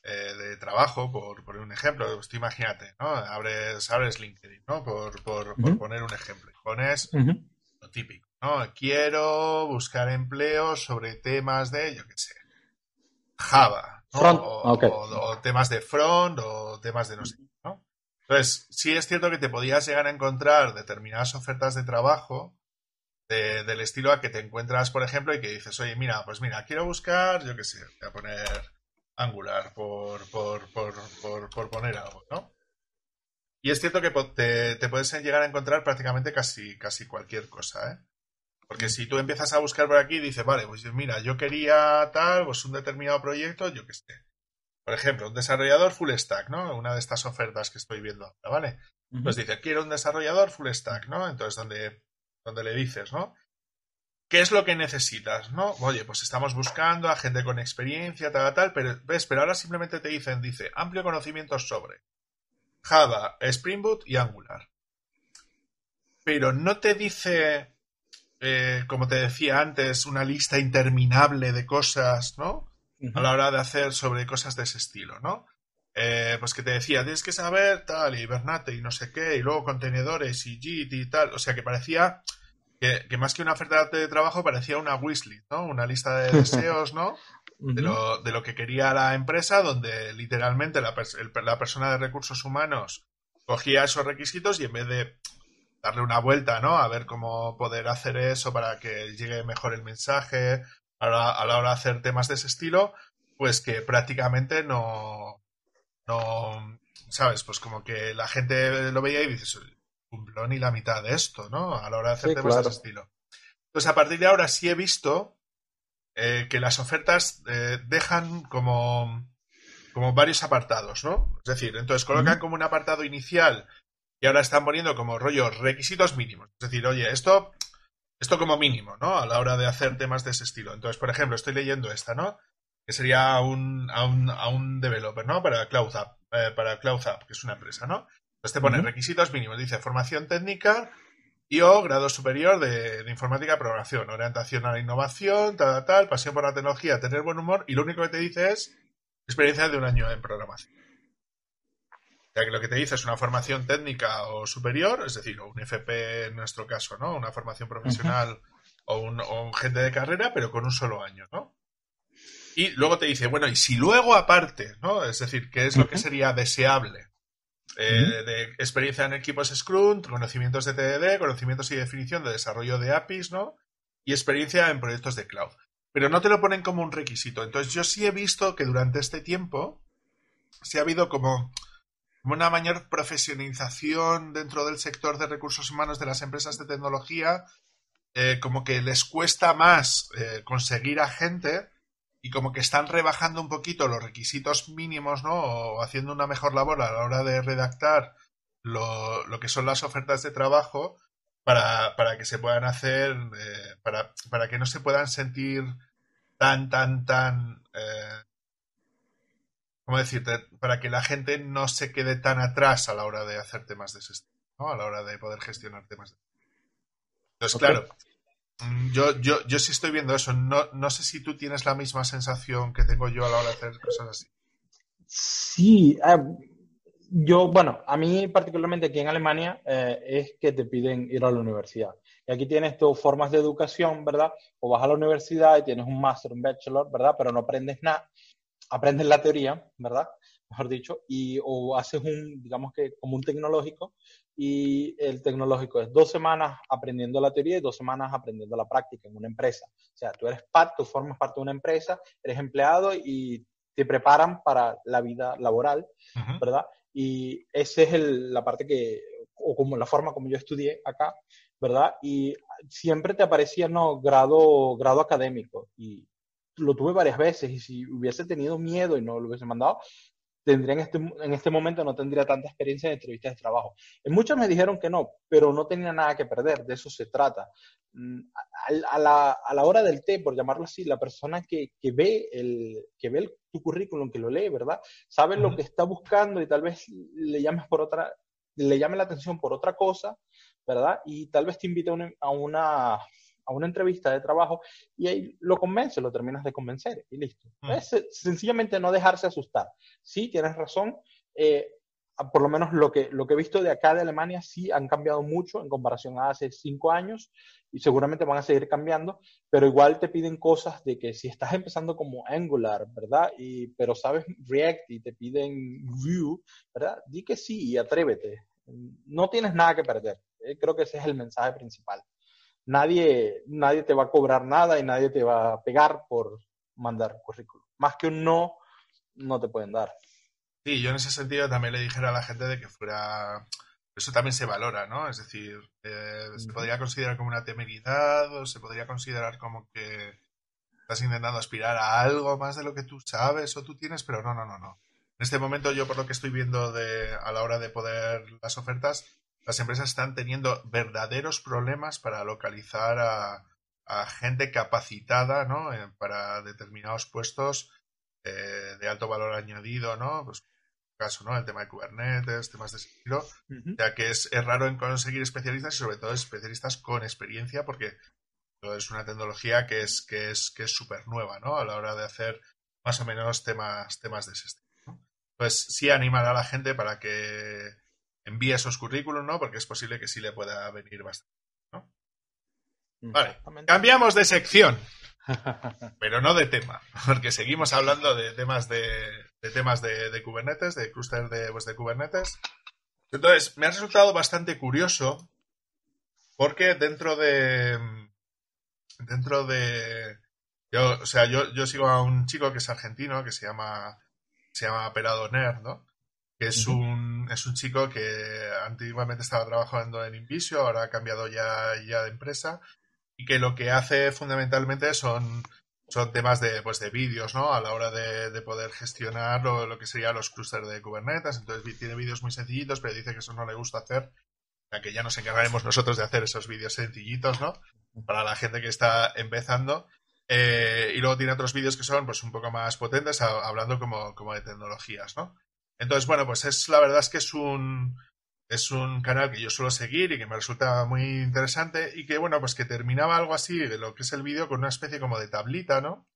eh, de trabajo, por poner un ejemplo, pues imagínate, ¿no? Abres, abres LinkedIn, ¿no? Por, por, poner un ejemplo. Pones lo típico, ¿no? Quiero buscar empleo sobre temas de, yo qué sé, Java, o, temas de front o temas de no sé, ¿no? Entonces, sí es cierto que te podías llegar a encontrar determinadas ofertas de trabajo del estilo a que te encuentras, por ejemplo, y que dices, oye, mira, pues mira, quiero buscar, yo qué sé, voy a poner Angular, por, por, por, poner algo, ¿no? Y es cierto que te, te, puedes llegar a encontrar prácticamente casi, casi cualquier cosa, ¿eh? Porque si tú empiezas a buscar por aquí y dices, vale, pues mira, yo quería tal, pues un determinado proyecto, yo qué sé. Por ejemplo, un desarrollador full stack, ¿no? Una de estas ofertas que estoy viendo ahora, ¿vale? Pues dice, quiero un desarrollador full stack, ¿no? Entonces, donde, donde le dices, ¿no? ¿Qué es lo que necesitas? ¿No? Oye, pues estamos buscando a gente con experiencia, tal, tal, pero ves, pero ahora simplemente te dicen, dice, amplio conocimiento sobre Java, Spring Boot y Angular. Pero no te dice, eh, como te decía antes, una lista interminable de cosas, ¿no? A la hora de hacer sobre cosas de ese estilo, ¿no? Eh, pues que te decía, tienes que saber tal, y Bernate y no sé qué, y luego contenedores y JIT y tal. O sea, que parecía que, más que una oferta de trabajo parecía una wishlist, ¿no? Una lista de <laughs> deseos, ¿no? De lo, que quería la empresa, donde literalmente la, la persona de recursos humanos cogía esos requisitos y en vez de darle una vuelta, ¿no? A ver cómo poder hacer eso para que llegue mejor el mensaje a la, a la hora de hacer temas de ese estilo, pues que prácticamente no, no, ¿sabes? Pues como que la gente lo veía y dices, cumplió ni la mitad de esto, ¿no? A la hora de hacer temas de ese estilo. Entonces, a partir de ahora sí he visto eh, que las ofertas eh, dejan como, como varios apartados, ¿no? Es decir, entonces colocan como un apartado inicial y ahora están poniendo como rollo requisitos mínimos. Es decir, oye, esto, esto como mínimo, ¿no? A la hora de hacer temas de ese estilo. Entonces, por ejemplo, estoy leyendo esta, ¿no? Que sería a un, a un, a un developer, ¿no? Para Cloud App, eh, para Cloud App, que es una empresa, ¿no? Entonces te pone requisitos mínimos, dice formación técnica y o grado superior de, informática y programación, orientación a la innovación, tal, tal, pasión por la tecnología, tener buen humor y lo único que te dice es experiencia de un año en programación. O sea que lo que te dice es una formación técnica o superior, es decir, un FP en nuestro caso, ¿no? Una formación profesional o, un, o un gente de carrera, pero con un solo año, ¿no? Y luego te dice, bueno, y si luego aparte, ¿no? Es decir, ¿qué es lo que sería deseable? Eh, de experiencia en equipos Scrum, conocimientos de TDD, conocimientos y definición de desarrollo de APIs, ¿no? Y experiencia en proyectos de cloud. Pero no te lo ponen como un requisito. Entonces yo sí he visto que durante este tiempo sí ha habido como una mayor profesionalización dentro del sector de recursos humanos de las empresas de tecnología, eh, como que les cuesta más eh, conseguir a gente y como que están rebajando un poquito los requisitos mínimos, ¿no? O haciendo una mejor labor a la hora de redactar lo, lo que son las ofertas de trabajo para, para que se puedan hacer, eh, para, para, que no se puedan sentir tan, tan, tan... Eh, ¿Cómo decirte? Para que la gente no se quede tan atrás a la hora de hacer temas de ese estilo, ¿no? A la hora de poder gestionar temas de... Entonces, claro, yo, yo, yo sí estoy viendo eso. No, no sé si tú tienes la misma sensación que tengo yo a la hora de hacer cosas así. Sí, eh, yo, bueno, a mí particularmente aquí en Alemania eh, es que te piden ir a la universidad. Y aquí tienes tus formas de educación, ¿verdad? O vas a la universidad y tienes un máster, un bachelor, ¿verdad? Pero no aprendes nada. Aprendes la teoría, ¿verdad? Mejor dicho, y o haces un, digamos que como un tecnológico y el tecnológico es dos semanas aprendiendo la teoría y dos semanas aprendiendo la práctica en una empresa. O sea, tú eres parte, tú formas parte de una empresa, eres empleado y te preparan para la vida laboral, ¿verdad? Y esa es la parte que, o como la forma como yo estudié acá, ¿verdad? Y siempre te aparecía, no, grado, grado académico. Y lo tuve varias veces y si hubiese tenido miedo y no lo hubiese mandado, tendría en este, en este momento no tendría tanta experiencia en entrevistas de trabajo. Muchos me dijeron que no, pero no tenía nada que perder, de eso se trata. Mm, a, la, a la, hora del té, por llamarlo así, la persona que, que ve, el, que ve el, tu currículum, que lo lee, ¿verdad? Sabe lo que está buscando y tal vez le llames por otra, le llame la atención por otra cosa, ¿verdad? Y tal vez te invite a una a una entrevista de trabajo y ahí lo convence, lo terminas de convencer y listo. Mm. Es sencillamente no dejarse asustar. Sí, tienes razón. Eh, por lo menos lo que, lo que he visto de acá de Alemania sí han cambiado mucho en comparación a hace cinco años y seguramente van a seguir cambiando, pero igual te piden cosas de que si estás empezando como Angular, ¿verdad? Y, pero sabes React y te piden Vue, ¿verdad? Di que sí y atrévete. No tienes nada que perder. Eh, creo que ese es el mensaje principal nadie, nadie te va a cobrar nada y nadie te va a pegar por mandar currículum. Más que un no, no te pueden dar. Sí, yo en ese sentido también le dijera a la gente de que fuera... Eso también se valora, ¿no? Es decir, eh, se podría considerar como una temeridad o se podría considerar como que estás intentando aspirar a algo más de lo que tú sabes o tú tienes, pero no, no, no, no. En este momento yo por lo que estoy viendo de, a la hora de poder las ofertas, las empresas están teniendo verdaderos problemas para localizar a, gente capacitada ¿no? Eh, para determinados puestos eh, de alto valor añadido, ¿no? Pues caso, ¿no? El tema de Kubernetes, temas de estilo. Ya que es, raro en conseguir especialistas y sobre todo especialistas con experiencia porque es una tecnología que es que es que es súper nueva, ¿no? A la hora de hacer más o menos temas temas de ese estilo. Pues sí animar a la gente para que envíe esos currículums, ¿no? Porque es posible que sí le pueda venir bastante, ¿no? Vale, cambiamos de sección, <laughs> pero no de tema, <laughs> porque seguimos hablando de temas de, temas de, Kubernetes, de clúster de, pues, de Kubernetes. Entonces, me ha resultado bastante curioso porque dentro de dentro de yo, o sea, yo, yo sigo a un chico que es argentino que se llama se llama Pelado Nerd, ¿no? que es, un, es un chico que antiguamente estaba trabajando en Invisio, ahora ha cambiado ya, ya de empresa y que lo que hace fundamentalmente son, son temas de, pues de vídeos, ¿no? A la hora de, poder gestionar lo, que serían los clústeres de Kubernetes. Entonces tiene vídeos muy sencillitos, pero dice que eso no le gusta hacer, ya que ya nos encargaremos nosotros de hacer esos vídeos sencillitos, ¿no? Para la gente que está empezando. Eh, y luego tiene otros vídeos que son pues un poco más potentes, hablando como, como de tecnologías, ¿no? Entonces, bueno, pues es la verdad es que es un es un canal que yo suelo seguir y que me resulta muy interesante y que, bueno, pues que terminaba algo así de lo que es el vídeo con una especie como de tablita, ¿no?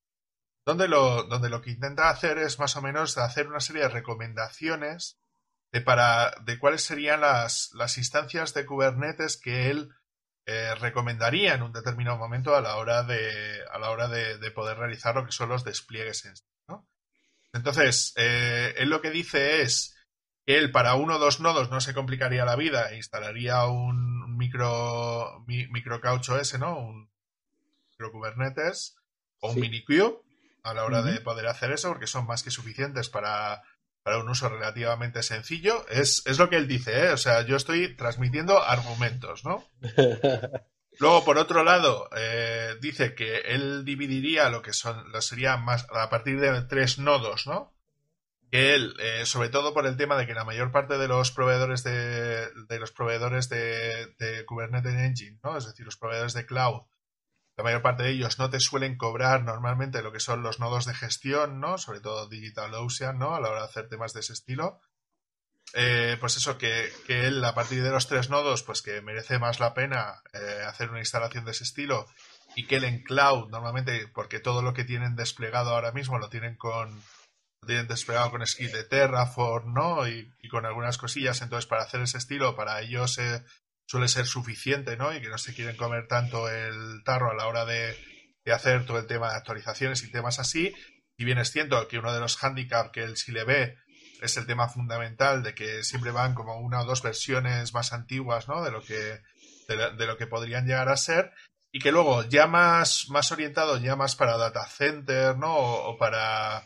Donde lo, donde lo que intenta hacer es más o menos hacer una serie de recomendaciones de, para, de cuáles serían las, las instancias de Kubernetes que él eh, recomendaría en un determinado momento a la hora de, a la hora de, poder realizar lo que son los despliegues en sí. Entonces, eh, él lo que dice es que él para uno o dos nodos no se complicaría la vida e instalaría un micro, micro ese ¿no? Un micro Kubernetes o un mini minikube a la hora de poder hacer eso, porque son más que suficientes para, para un uso relativamente sencillo. Es, es lo que él dice, ¿eh? O sea, yo estoy transmitiendo argumentos, ¿no? <laughs> Luego, por otro lado, eh, dice que él dividiría lo que son, lo sería más a partir de tres nodos, ¿no? que él, eh, sobre todo por el tema de que la mayor parte de los proveedores de, los proveedores de, Kubernetes Engine, ¿no? Es decir, los proveedores de cloud, la mayor parte de ellos no te suelen cobrar normalmente lo que son los nodos de gestión, ¿no? Sobre todo DigitalOcean, ¿no? A la hora de hacer temas de ese estilo. Eh, pues eso, que, él a partir de los tres nodos, pues que merece más la pena eh, hacer una instalación de ese estilo y que él en cloud, normalmente, porque todo lo que tienen desplegado ahora mismo lo tienen con, tienen desplegado con script de Terraform, ¿no? Y, con algunas cosillas. Entonces, para hacer ese estilo, para ellos eh, suele ser suficiente, ¿no? Y que no se quieren comer tanto el tarro a la hora de, hacer todo el tema de actualizaciones y temas así. Y bien es cierto que uno de los handicaps que él sí le ve es el tema fundamental de que siempre van como una o dos versiones más antiguas, ¿no? De lo que, de, lo que podrían llegar a ser. Y que luego, ya más, más orientado, ya más para data center, ¿no? o para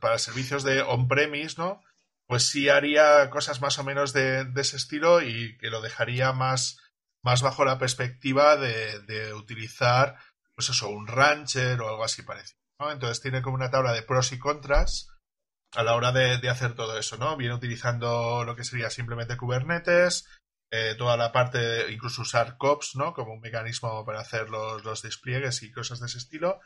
para, servicios de on-premise, ¿no? Pues sí haría cosas más o menos de, ese estilo y que lo dejaría más, más bajo la perspectiva de, utilizar, pues eso, un rancher o algo así parecido. Entonces tiene como una tabla de pros y contras a la hora de, hacer todo eso, ¿no? Viene utilizando lo que sería simplemente Kubernetes, eh, toda la parte, incluso usar COPS, ¿no? Como un mecanismo para hacer los, los despliegues y cosas de ese estilo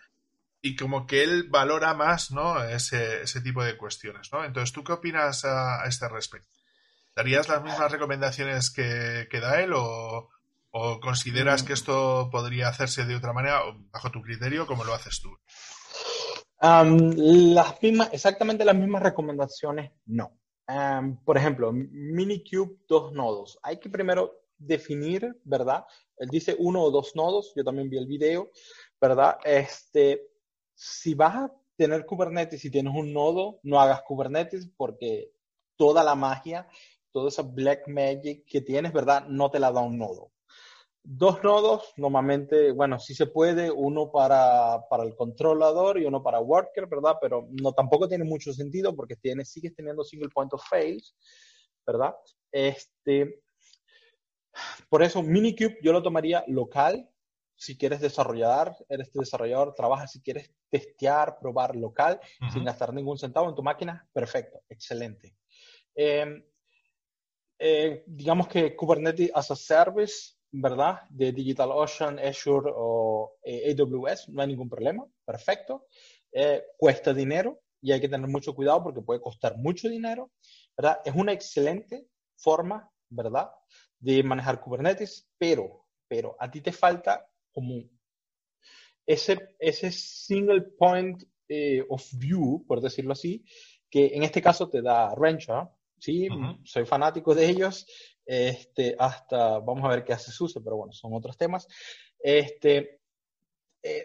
y como que él valora más ¿no? ese, ese tipo de cuestiones. ¿no? Entonces, ¿tú qué opinas a, este respecto? ¿Darías las mismas recomendaciones que, da él o, consideras que esto podría hacerse de otra manera bajo tu criterio como lo haces tú? Las mismas, exactamente las mismas recomendaciones, no. por ejemplo, Minikube, dos nodos. Hay que primero definir, ¿verdad? Él dice uno o dos nodos, yo también vi el video, ¿verdad? Este, si vas a tener Kubernetes y tienes un nodo, no hagas Kubernetes porque toda la magia, toda esa black magic que tienes, ¿verdad? No te la da un nodo. Dos nodos, normalmente, bueno, sí se puede, uno para, el controlador y uno para worker, ¿verdad? Pero no tampoco tiene mucho sentido porque tienes, sigues teniendo single point of fails, ¿verdad? Este, por eso Minikube yo lo tomaría local, si quieres desarrollar, eres desarrollador, trabajas, si quieres testear, probar local, sin gastar ningún centavo en tu máquina, perfecto, excelente. Em, eh, digamos que Kubernetes as a Service, ¿verdad? De DigitalOcean, Azure o eh, AWS, no hay ningún problema, perfecto. Eh, cuesta dinero y hay que tener mucho cuidado porque puede costar mucho dinero, ¿verdad? Es una excelente forma, ¿verdad? De manejar Kubernetes, pero, pero a ti te falta como ese, ese single point eh, of view, por decirlo así, que en este caso te da Rancher, ¿sí? Soy fanático de ellos, este, hasta, vamos a ver qué hace SUSE, pero bueno, son otros temas. Este, eh,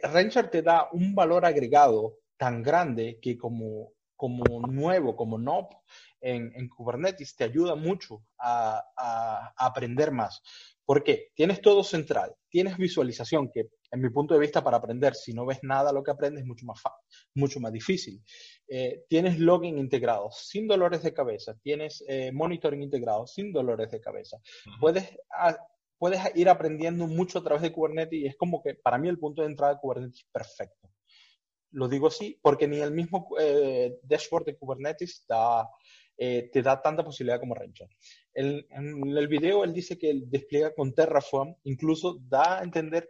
te da un valor agregado tan grande que como, como nuevo, como NOP en, en Kubernetes, te ayuda mucho a, a, aprender más. ¿Por qué? Tienes todo central, tienes visualización, que en mi punto de vista para aprender, si no ves nada lo que aprendes es mucho más, mucho más difícil. Eh, tienes login integrado sin dolores de cabeza, tienes eh, monitoring integrado sin dolores de cabeza. puedes, puedes ir aprendiendo mucho a través de Kubernetes y es como que para mí el punto de entrada de Kubernetes es perfecto. Lo digo así porque ni el mismo eh, dashboard de Kubernetes da, eh, te da tanta posibilidad como Rancher. en el video él dice que él despliega con Terraform, incluso da a entender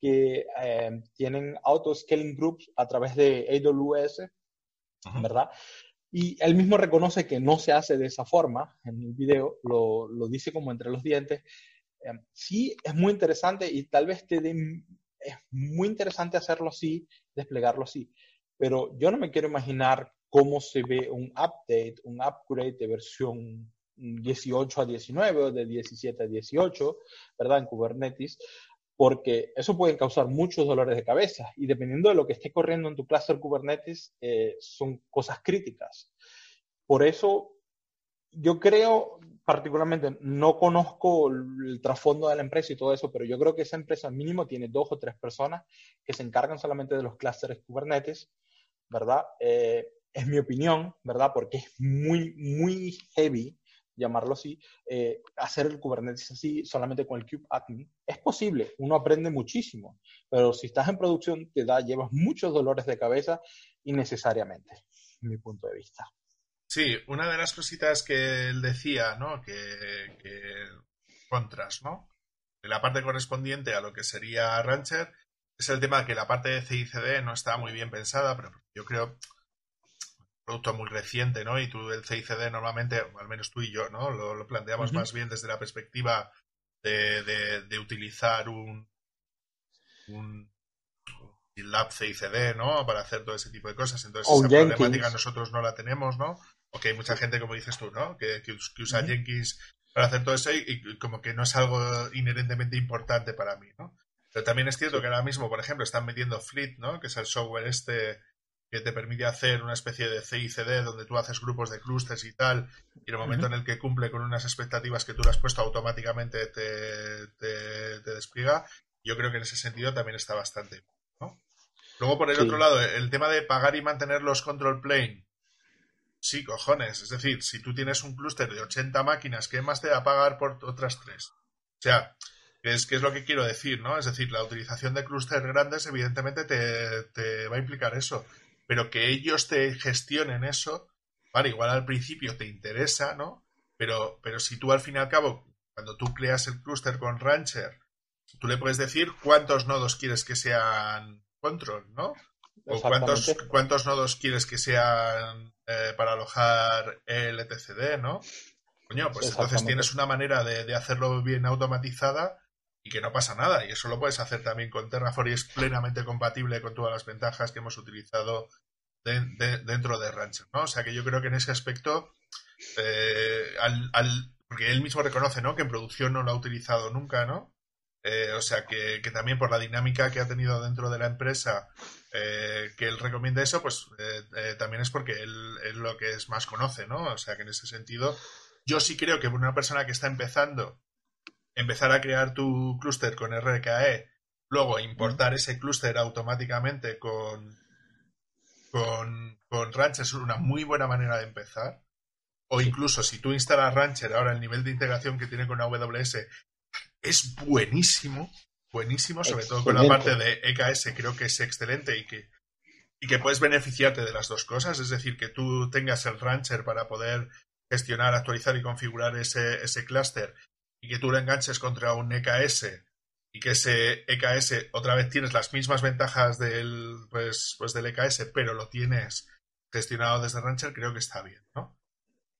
que eh, tienen auto-scaling groups a través de AWS, ¿verdad? Y él mismo reconoce que no se hace de esa forma en el video, lo, lo dice como entre los dientes. Eh, sí, es muy interesante y tal vez te den, es muy interesante hacerlo así, desplegarlo así, pero yo no me quiero imaginar cómo se ve un update, un upgrade de versión 18 a 19 o de 17 a 18, ¿verdad? En Kubernetes, porque eso puede causar muchos dolores de cabeza y dependiendo de lo que esté corriendo en tu cluster Kubernetes, eh, son cosas críticas. Por eso, yo creo, particularmente, no conozco el trasfondo de la empresa y todo eso, pero yo creo que esa empresa mínimo tiene dos o tres personas que se encargan solamente de los clusters Kubernetes, ¿verdad? Eh, es mi opinión, ¿verdad? Porque es muy, muy heavy llamarlo así, eh, hacer el Kubernetes así solamente con el kubeadmin. Es posible, uno aprende muchísimo, pero si estás en producción te da, llevas muchos dolores de cabeza innecesariamente, mi punto de vista. Sí, una de las cositas que él decía, ¿no? Que, contras, ¿no? La parte correspondiente a lo que sería Rancher es el tema de que la parte de CICD no está muy bien pensada, pero yo creo producto muy reciente, ¿no? Y tú el CICD normalmente, al menos tú y yo, ¿no? Lo, planteamos más bien desde la perspectiva de, de, utilizar un, un, lab CICD, ¿no? Para hacer todo ese tipo de cosas. Entonces, esa problemática nosotros no la tenemos, ¿no? O que hay mucha gente, como dices tú, ¿no? Que, que, usa Jenkins para hacer todo eso y, como que no es algo inherentemente importante para mí, ¿no? Pero también es cierto que ahora mismo, por ejemplo, están metiendo Fleet, ¿no? Que es el software este que te permite hacer una especie de CICD donde tú haces grupos de clústeres y tal, y en el momento en el que cumple con unas expectativas que tú le has puesto, automáticamente te, te, despliega. Yo creo que en ese sentido también está bastante. ¿no? Luego, por el otro lado, el tema de pagar y mantener los control plane. Sí, cojones. Es decir, si tú tienes un clúster de 80 máquinas, ¿qué más te va a pagar por otras tres? O sea, es, que es lo que quiero decir, ¿no? Es decir, la utilización de clústeres grandes evidentemente te, te va a implicar eso pero que ellos te gestionen eso, vale, igual al principio te interesa, ¿no? Pero, pero si tú al fin y al cabo, cuando tú creas el clúster con Rancher, tú le puedes decir cuántos nodos quieres que sean control, ¿no? O cuántos, cuántos nodos quieres que sean eh, para alojar el etcd, ¿no? Coño, pues entonces tienes una manera de, de, hacerlo bien automatizada y que no pasa nada. Y eso lo puedes hacer también con Terraform y es plenamente compatible con todas las ventajas que hemos utilizado dentro de Rancher, ¿no? O sea que yo creo que en ese aspecto, eh, al, porque él mismo reconoce, ¿no? Que en producción no lo ha utilizado nunca, ¿no? Eh, o sea que, también por la dinámica que ha tenido dentro de la empresa, eh, que él recomienda eso, pues también es porque él es lo que es más conoce, ¿no? O sea que en ese sentido, yo sí creo que una persona que está empezando empezar a crear tu clúster con RKE, luego importar ese clúster automáticamente con, con, con Rancher es una muy buena manera de empezar. O incluso si tú instalas Rancher, ahora el nivel de integración que tiene con AWS es buenísimo, buenísimo, sobre todo con la parte de EKS, creo que es excelente y que, y que puedes beneficiarte de las dos cosas, es decir, que tú tengas el Rancher para poder gestionar, actualizar y configurar ese, ese clúster y que tú lo enganches contra un EKS y que ese EKS otra vez tienes las mismas ventajas del, pues, pues del EKS, pero lo tienes gestionado desde Rancher, creo que está bien, ¿no?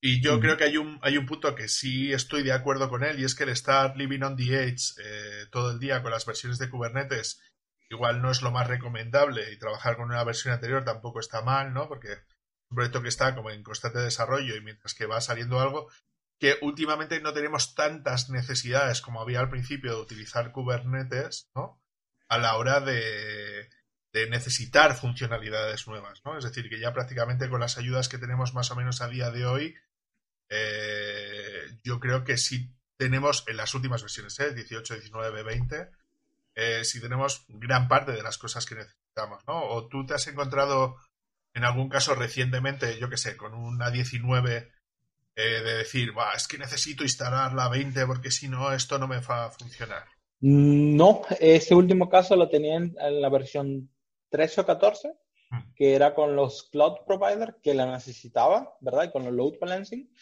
Y yo creo que hay un, hay un punto que sí estoy de acuerdo con él y es que el estar living on the edge eh, todo el día con las versiones de Kubernetes igual no es lo más recomendable y trabajar con una versión anterior tampoco está mal, ¿no? Porque es un proyecto que está como en constante desarrollo y mientras que va saliendo algo, que últimamente no tenemos tantas necesidades como había al principio de utilizar Kubernetes, ¿no? A la hora de, necesitar funcionalidades nuevas, ¿no? Es decir, que ya prácticamente con las ayudas que tenemos más o menos a día de hoy, eh, yo creo que sí tenemos en las últimas versiones, ¿eh? 18, 19, 20, eh, sí tenemos gran parte de las cosas que necesitamos, ¿no? O tú te has encontrado en algún caso recientemente, yo qué sé, con una 19 eh, de decir, es que necesito instalar la 20 porque si no, esto no me va a funcionar? No, ese último caso lo tenía en, la versión 13 o 14, hmm. que era con los cloud providers que la necesitaba, ¿verdad? Y con los load balancing.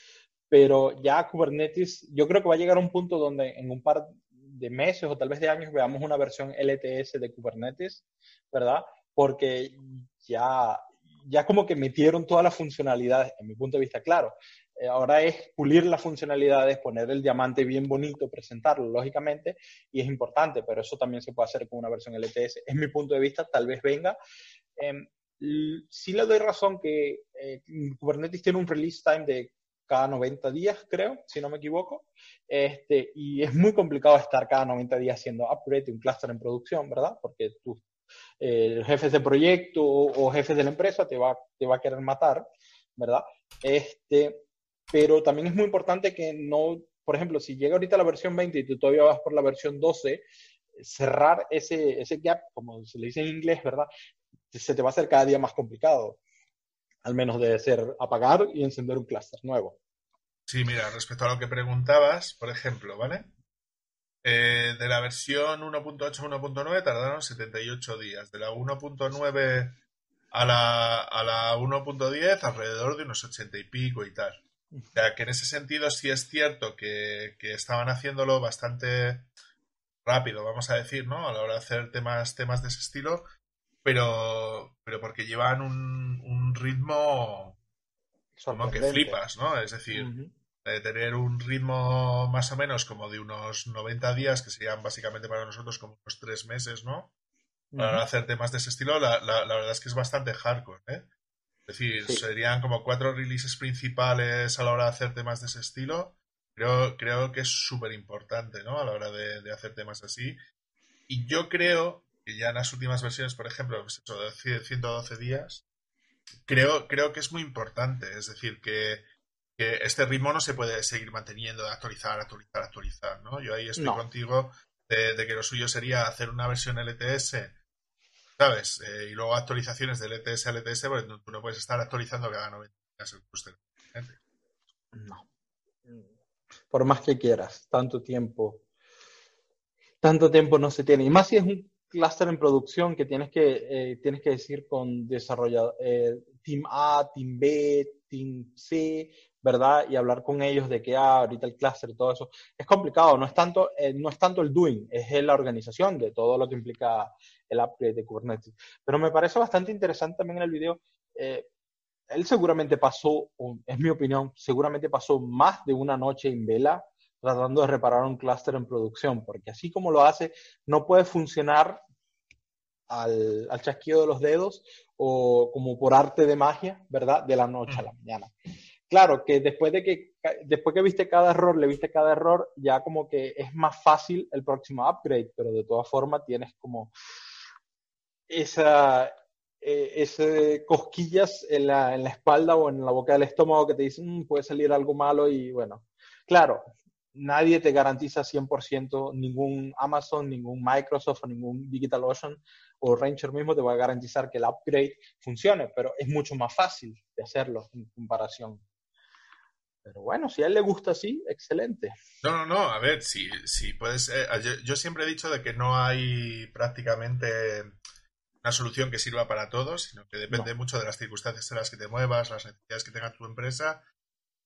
Pero ya Kubernetes, yo creo que va a llegar a un punto donde en un par de meses o tal vez de años veamos una versión LTS de Kubernetes, ¿verdad? Porque ya ya como que metieron todas las funcionalidades, en mi punto de vista, claro. Eh, ahora es pulir las funcionalidades, poner el diamante bien bonito, presentarlo, lógicamente, y es importante, pero eso también se puede hacer con una versión LTS. Es mi punto de vista, tal vez venga. Eh, sí le doy razón que eh, Kubernetes tiene un release time de cada 90 días, creo, si no me equivoco, este, y es muy complicado estar cada 90 días haciendo upgrade de un clúster en producción, ¿verdad? Porque tus eh, jefes de proyecto o, o, jefes de la empresa te va, te va a querer matar, ¿verdad? Este, pero también es muy importante que no, por ejemplo, si llega ahorita la versión 20 y tú todavía vas por la versión 12, cerrar ese, ese gap, como se le dice en inglés, ¿verdad? Se te va a hacer cada día más complicado. Al menos debe ser apagar y encender un clúster nuevo. Sí, mira, respecto a lo que preguntabas, por ejemplo, ¿vale? Eh, de la versión 1.8 a 1.9 tardaron 78 días. De la 1.9 a la, a la 1.10 alrededor de unos 80 y pico y tal. O sea, que en ese sentido sí es cierto que, estaban haciéndolo bastante rápido, vamos a decir, ¿no? A la hora de hacer temas, temas de ese estilo, pero, pero porque llevan un, ritmo como que flipas, ¿no? Es decir, de tener un ritmo más o menos como de unos 90 días, que serían básicamente para nosotros como unos tres meses, ¿no? Para hacer temas de ese estilo, la, la, la, verdad es que es bastante hardcore, ¿eh? Es decir, serían como cuatro releases principales a la hora de hacer temas de ese estilo. Creo, creo que es súper importante, ¿no? A la hora de, hacer temas así. Y yo creo que ya en las últimas versiones, por ejemplo, pues de 112 días, creo, creo que es muy importante. Es decir, que, este ritmo no se puede seguir manteniendo de actualizar, actualizar, actualizar, ¿no? Yo ahí estoy contigo de, de, que lo suyo sería hacer una versión LTS ¿sabes? Eh, y luego actualizaciones de LTS a LTS, porque tú no puedes estar actualizando cada 90 días el clúster. No. Por más que quieras, tanto tiempo, tanto tiempo no se tiene. Y más si es un clúster en producción que tienes que, eh, tienes que decir con desarrollador, eh, Team A, Team B, Team ¿verdad? Y hablar con ellos de que ah, ahorita el clúster todo eso. Es complicado, no es, tanto, no es tanto el doing, es la organización de todo lo que implica el upgrade de Kubernetes. Pero me parece bastante interesante también en el video. Eh, él seguramente pasó, es mi opinión, seguramente pasó más de una noche en vela tratando de reparar un clúster en producción, porque así como lo hace, no puede funcionar al, al, chasquido de los dedos o como por arte de magia, ¿verdad? De la noche a la mañana. Claro, que después de que, después que viste cada error, le viste cada error, ya como que es más fácil el próximo upgrade, pero de todas formas tienes como esa, eh, ese cosquillas en la, en la, espalda o en la boca del estómago que te dicen mm, puede salir algo malo y bueno, claro, nadie te garantiza 100%, ningún Amazon, ningún Microsoft o ningún DigitalOcean o Ranger mismo te va a garantizar que el upgrade funcione, pero es mucho más fácil de hacerlo en comparación. Pero bueno, si a él le gusta así, excelente. No, no, no, a ver, si, si puedes... Eh, yo, yo, siempre he dicho de que no hay prácticamente una solución que sirva para todos, sino que depende mucho de las circunstancias en las que te muevas, las necesidades que tenga tu empresa,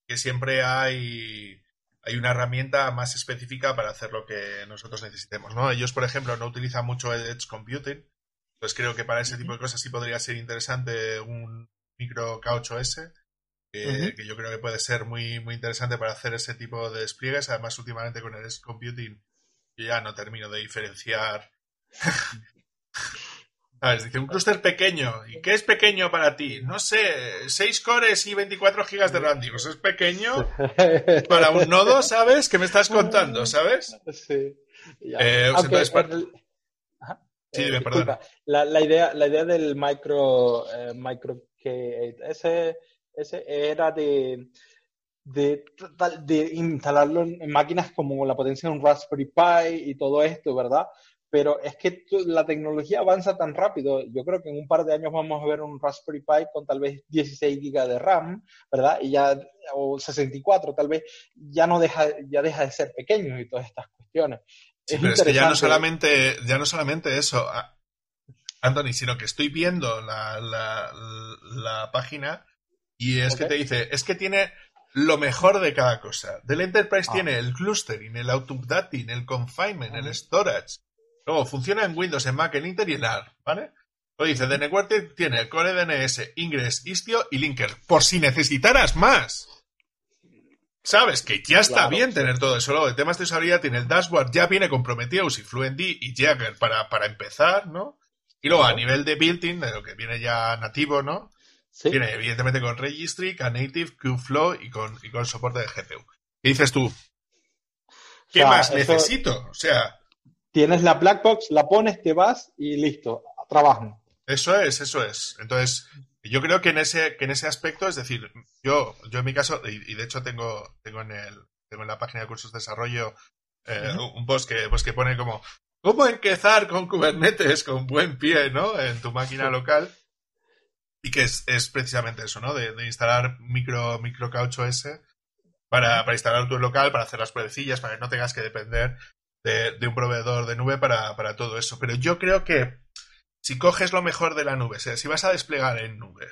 que siempre hay, hay una herramienta más específica para hacer lo que nosotros necesitemos. ¿no? Ellos, por ejemplo, no utilizan mucho Edge Computing, pues creo que para ese tipo de cosas sí podría ser interesante un micro K8S, que, yo creo que puede ser muy, muy interesante para hacer ese tipo de despliegues. Además, últimamente con el Edge Computing yo ya no termino de diferenciar <laughs> Un clúster pequeño. ¿Y qué es pequeño para ti? No sé, 6 cores y 24 gigas de RAM. Digo, es pequeño <laughs> para un nodo, ¿sabes? ¿Qué me estás contando, sabes? Sí. Eh, entonces, Sí, eh, perdón. La, la, idea, la idea del micro, eh, micro que ese, ese era de, de, de instalarlo en máquinas como la potencia de un Raspberry Pi y todo esto, ¿verdad? Pero es que la tecnología avanza tan rápido. Yo creo que en un par de años vamos a ver un Raspberry Pi con tal vez 16 GB de RAM, ¿verdad? Y ya, o 64, tal vez, ya no deja, ya deja de ser pequeño y todas estas cuestiones. Sí, pero es que ya no solamente, ya no solamente eso, Anthony, sino que estoy viendo la, la, página y es que te dice, es que tiene lo mejor de cada cosa. Del Enterprise ah. tiene el clustering, el autoupdating, el confinement, el storage, Luego, funciona en Windows, en Mac, en Intel y en ARM, ¿vale? Lo dice, Network tiene el core DNS, Ingress, Istio y Linker. Por si necesitaras más. Sabes que ya está Claro, bien tener todo eso. Luego, el tema de usabilidad tiene el dashboard, ya viene con Prometheus y Fluentd y Jagger para, para empezar, ¿no? Y luego, a nivel de built-in, de lo que viene ya nativo, ¿no? Sí. Viene evidentemente con Registry, Knative, Qflow y con, y con soporte de GPU. ¿Qué dices tú? ¿Qué sea, más eso- necesito? O sea, Tienes la black box, la pones, te vas y listo, trabajan. eso es, eso es. Entonces, yo creo que en ese, que en ese aspecto, es decir, yo, yo en mi caso, y, y de hecho tengo, tengo en el, tengo en la página de cursos de desarrollo eh, un post que, pues que pone como ¿Cómo empezar con Kubernetes con buen pie, ¿no? En tu máquina local. Y que es, es precisamente eso, ¿no? De, de instalar micro, micro KHOS para, para instalar tu local, para hacer las pruebecillas, para que no tengas que depender de, un proveedor de nube para, para todo eso. Pero yo creo que si coges lo mejor de la nube, o sea, si vas a desplegar en nube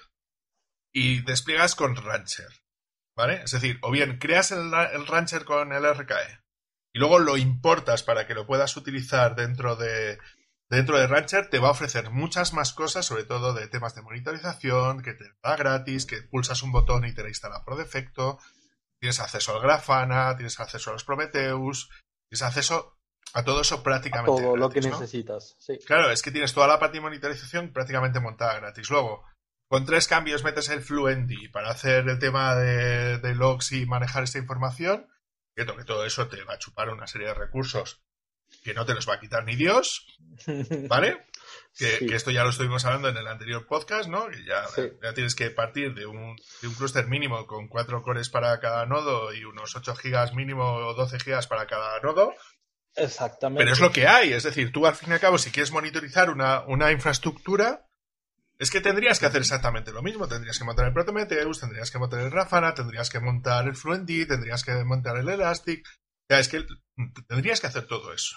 y despliegas con Rancher, ¿vale? Es decir, o bien creas el, el Rancher con el RKE y luego lo importas para que lo puedas utilizar dentro de, dentro de Rancher, te va a ofrecer muchas más cosas, sobre todo de temas de monitorización, que te da gratis, que pulsas un botón y te la instala por defecto, tienes acceso al Grafana, tienes acceso a los Prometheus, tienes acceso a todo eso A prácticamente todo lo que necesitas. Sí. Claro, es que tienes toda la parte de monitorización prácticamente montada gratis. Luego, con tres cambios metes el Fluentd para hacer el tema de, de logs y manejar esta información. Que to- que todo eso te va a chupar una serie de recursos que no te los va a quitar ni Dios, <laughs> ¿vale? Que, Sí. que esto ya lo estuvimos hablando en el anterior podcast, ¿no? Que ya, Sí. ya tienes que partir de un, de un clúster mínimo con cuatro cores para cada nodo y unos 8 gigas mínimo o 12 gigas para cada nodo. Exactamente. Pero es lo que hay. Es decir, tú al fin y al cabo, si quieres monitorizar una, una infraestructura, es que tendrías que hacer exactamente lo mismo. Tendrías que montar el Prometheus, tendrías que montar el Grafana, tendrías que montar el Fluentd, tendrías que montar el Elastic. Ya, es que tendrías que hacer todo eso.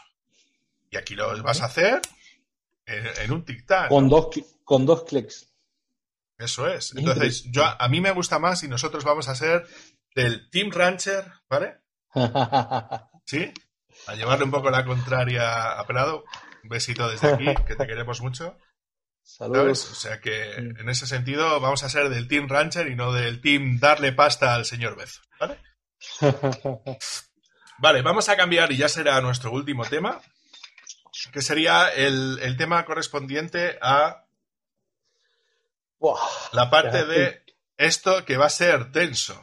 Y aquí lo vas a hacer en, en un tic-tac. Con dos, con dos clics. Eso es. Entonces, yo, a mí me gusta más y nosotros vamos a ser del Team Rancher, ¿vale? <laughs> ¿Sí? A llevarle un poco la contraria a Pelado. Un besito desde aquí, que te queremos mucho. ¿Sabes? Saludos. O sea que Mm. en ese sentido vamos a ser del Team Rancher y no del Team darle pasta al señor Bezo. ¿Vale? <laughs> Vale, vamos a cambiar y ya será nuestro último tema, que sería el, el tema correspondiente a Buah, la parte de esto que va a ser denso,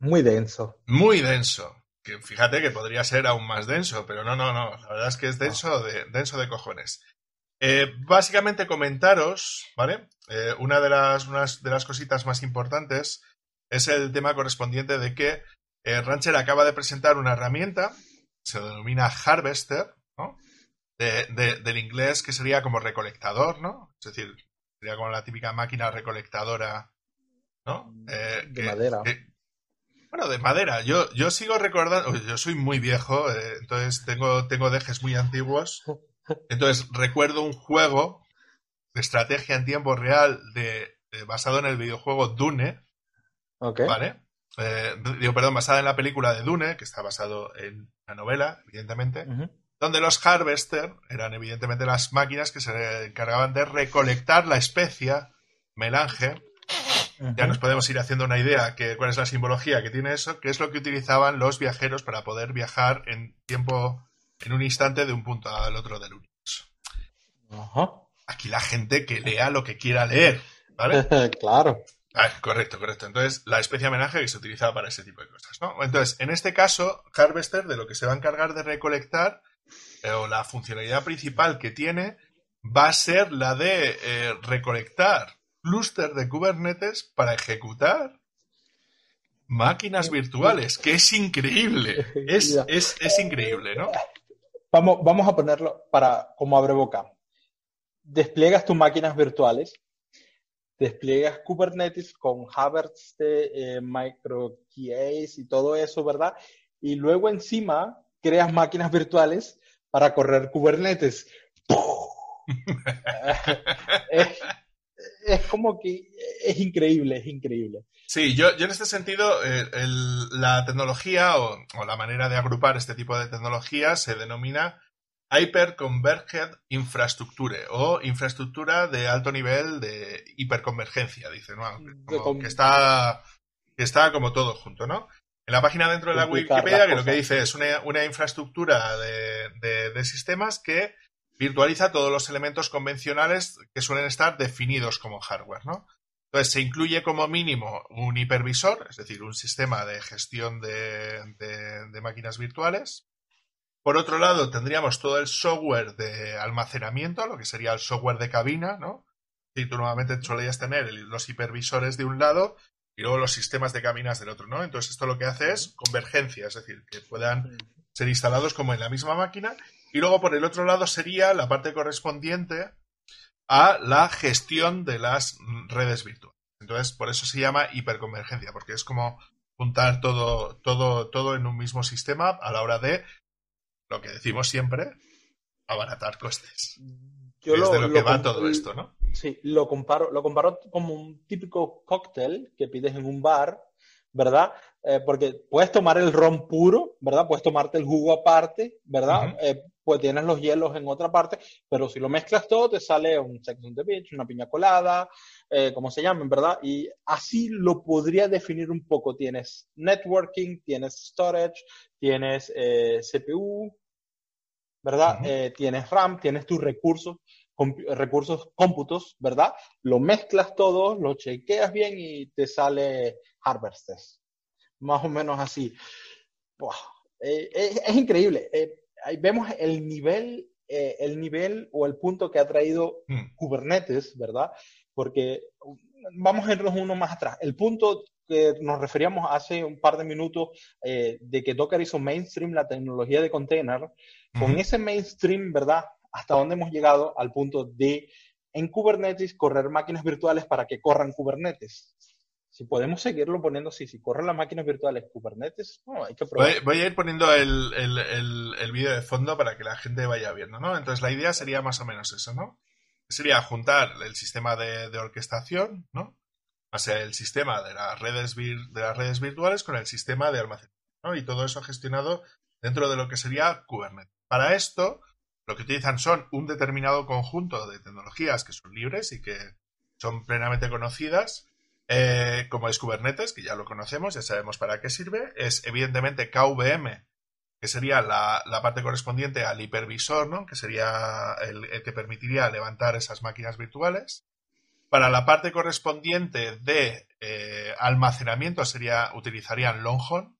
muy denso. muy denso. Que fíjate que podría ser aún más denso, pero no, no, no. La verdad es que es denso de, denso de cojones. Eh, básicamente comentaros, ¿vale? Eh, una de las, unas de las cositas más importantes es el tema correspondiente de que eh, Rancher acaba de presentar una herramienta, se denomina Harvester, ¿no? De- de- del inglés que sería como recolectador, ¿no? Es decir, sería como la típica máquina recolectadora, ¿no? Eh, De madera. que- bueno, de madera. Yo, yo sigo recordando, yo soy muy viejo, eh, entonces tengo, tengo dejes muy antiguos. Entonces recuerdo un juego de estrategia en tiempo real de, de- basado en el videojuego Dune, Ok. ¿vale? Eh, digo, perdón, basada en la película de Dune, que está basado en la novela, evidentemente, donde los Harvester eran evidentemente las máquinas que se encargaban de recolectar la especia melange ya nos podemos ir haciendo una idea que cuál es la simbología que tiene eso, que es lo que utilizaban los viajeros para poder viajar en tiempo, en un instante de un punto al otro del universo. Ajá. Aquí la gente que lea lo que quiera leer, ¿vale? <laughs> claro. Ah, correcto, correcto. Entonces, la especie homenaje que se utilizaba para ese tipo de cosas, ¿no? Entonces, en este caso, Harvester de lo que se va a encargar de recolectar, eh, o la funcionalidad principal que tiene, va a ser la de eh, recolectar clúster de Kubernetes para ejecutar máquinas virtuales, que es increíble. <laughs> Es, es, es increíble, ¿no? Vamos, vamos a ponerlo para como abre boca. Despliegas tus máquinas virtuales, despliegas Kubernetes con Harvester, eh, MicroKeys y todo eso, ¿verdad? Y luego encima creas máquinas virtuales para correr Kubernetes. es, <laughs> <laughs> es como que es increíble, es increíble. Sí, yo, yo en este sentido, eh, el- la tecnología o, o la manera de agrupar este tipo de tecnología se denomina Hyperconverged Infrastructure o infraestructura de alto nivel de hiperconvergencia, dice, ¿no? que está que está como todo junto, ¿no? En la página dentro de la Wikipedia, que lo que dice es una, infraestructura de, sistemas que virtualiza todos los elementos convencionales que suelen estar definidos como hardware, ¿no? Entonces se incluye como mínimo un hipervisor, es decir, un sistema de gestión de, máquinas virtuales. Por otro lado, tendríamos todo el software de almacenamiento, lo que sería el software de cabina, ¿no? Si tú normalmente solías tener los hipervisores de un lado y luego los sistemas de cabinas del otro, ¿no? Entonces esto lo que hace es convergencia, es decir, que puedan ser instalados como en la misma máquina. Y luego por el otro lado sería la parte correspondiente a la gestión de las redes virtuales. Entonces, por eso se llama hiperconvergencia, porque es como juntar todo, todo, todo en un mismo sistema a la hora de, lo que decimos siempre, abaratar costes. Yo es de lo, que va todo esto, ¿no? Sí, lo comparo, lo comparo como un típico cóctel que pides en un bar, ¿verdad? Eh, porque puedes tomar el ron puro, ¿verdad? Puedes tomarte el jugo aparte, ¿verdad? Eh, pues tienes los hielos en otra parte, pero si lo mezclas todo te sale un Sex on the Beach, una piña colada, eh, como se llamen, ¿verdad? Y así lo podría definir un poco. Tienes networking, tienes storage, tienes CPU, ¿verdad? tienes RAM, tienes tus recursos recursos cómputos, ¿verdad? Lo mezclas todo, lo chequeas bien y te sale Harvesters. Más o menos así. Eh, es, increíble. Eh, ahí vemos el nivel, eh, el nivel o el punto que ha traído hmm. Kubernetes, ¿verdad? Porque vamos a irnos uno más atrás. El punto que nos referíamos hace un par de minutos de que Docker hizo mainstream la tecnología de container, con ese mainstream, ¿verdad? hasta dónde hemos llegado al punto de en Kubernetes correr máquinas virtuales para que corran Kubernetes. Si podemos seguirlo poniendo así, si corren las máquinas virtuales Kubernetes, no, hay que probar. Voy, a ir poniendo el, el, vídeo de fondo para que la gente vaya viendo, ¿no? Entonces la idea sería más o menos eso, ¿no? Sería juntar el sistema de, orquestación, ¿no? O sea, el sistema de las redes, de las redes virtuales con el sistema de almacenamiento, ¿no? Y todo eso gestionado dentro de lo que sería Kubernetes. Para esto, lo que utilizan son un determinado conjunto de tecnologías que son libres y que son plenamente conocidas, eh, como es Kubernetes, que ya lo conocemos, ya sabemos para qué sirve. Es evidentemente KVM, que sería la, parte correspondiente al hipervisor, ¿no? que sería el, que permitiría levantar esas máquinas virtuales. Para la parte correspondiente de eh, almacenamiento sería, utilizarían Longhorn,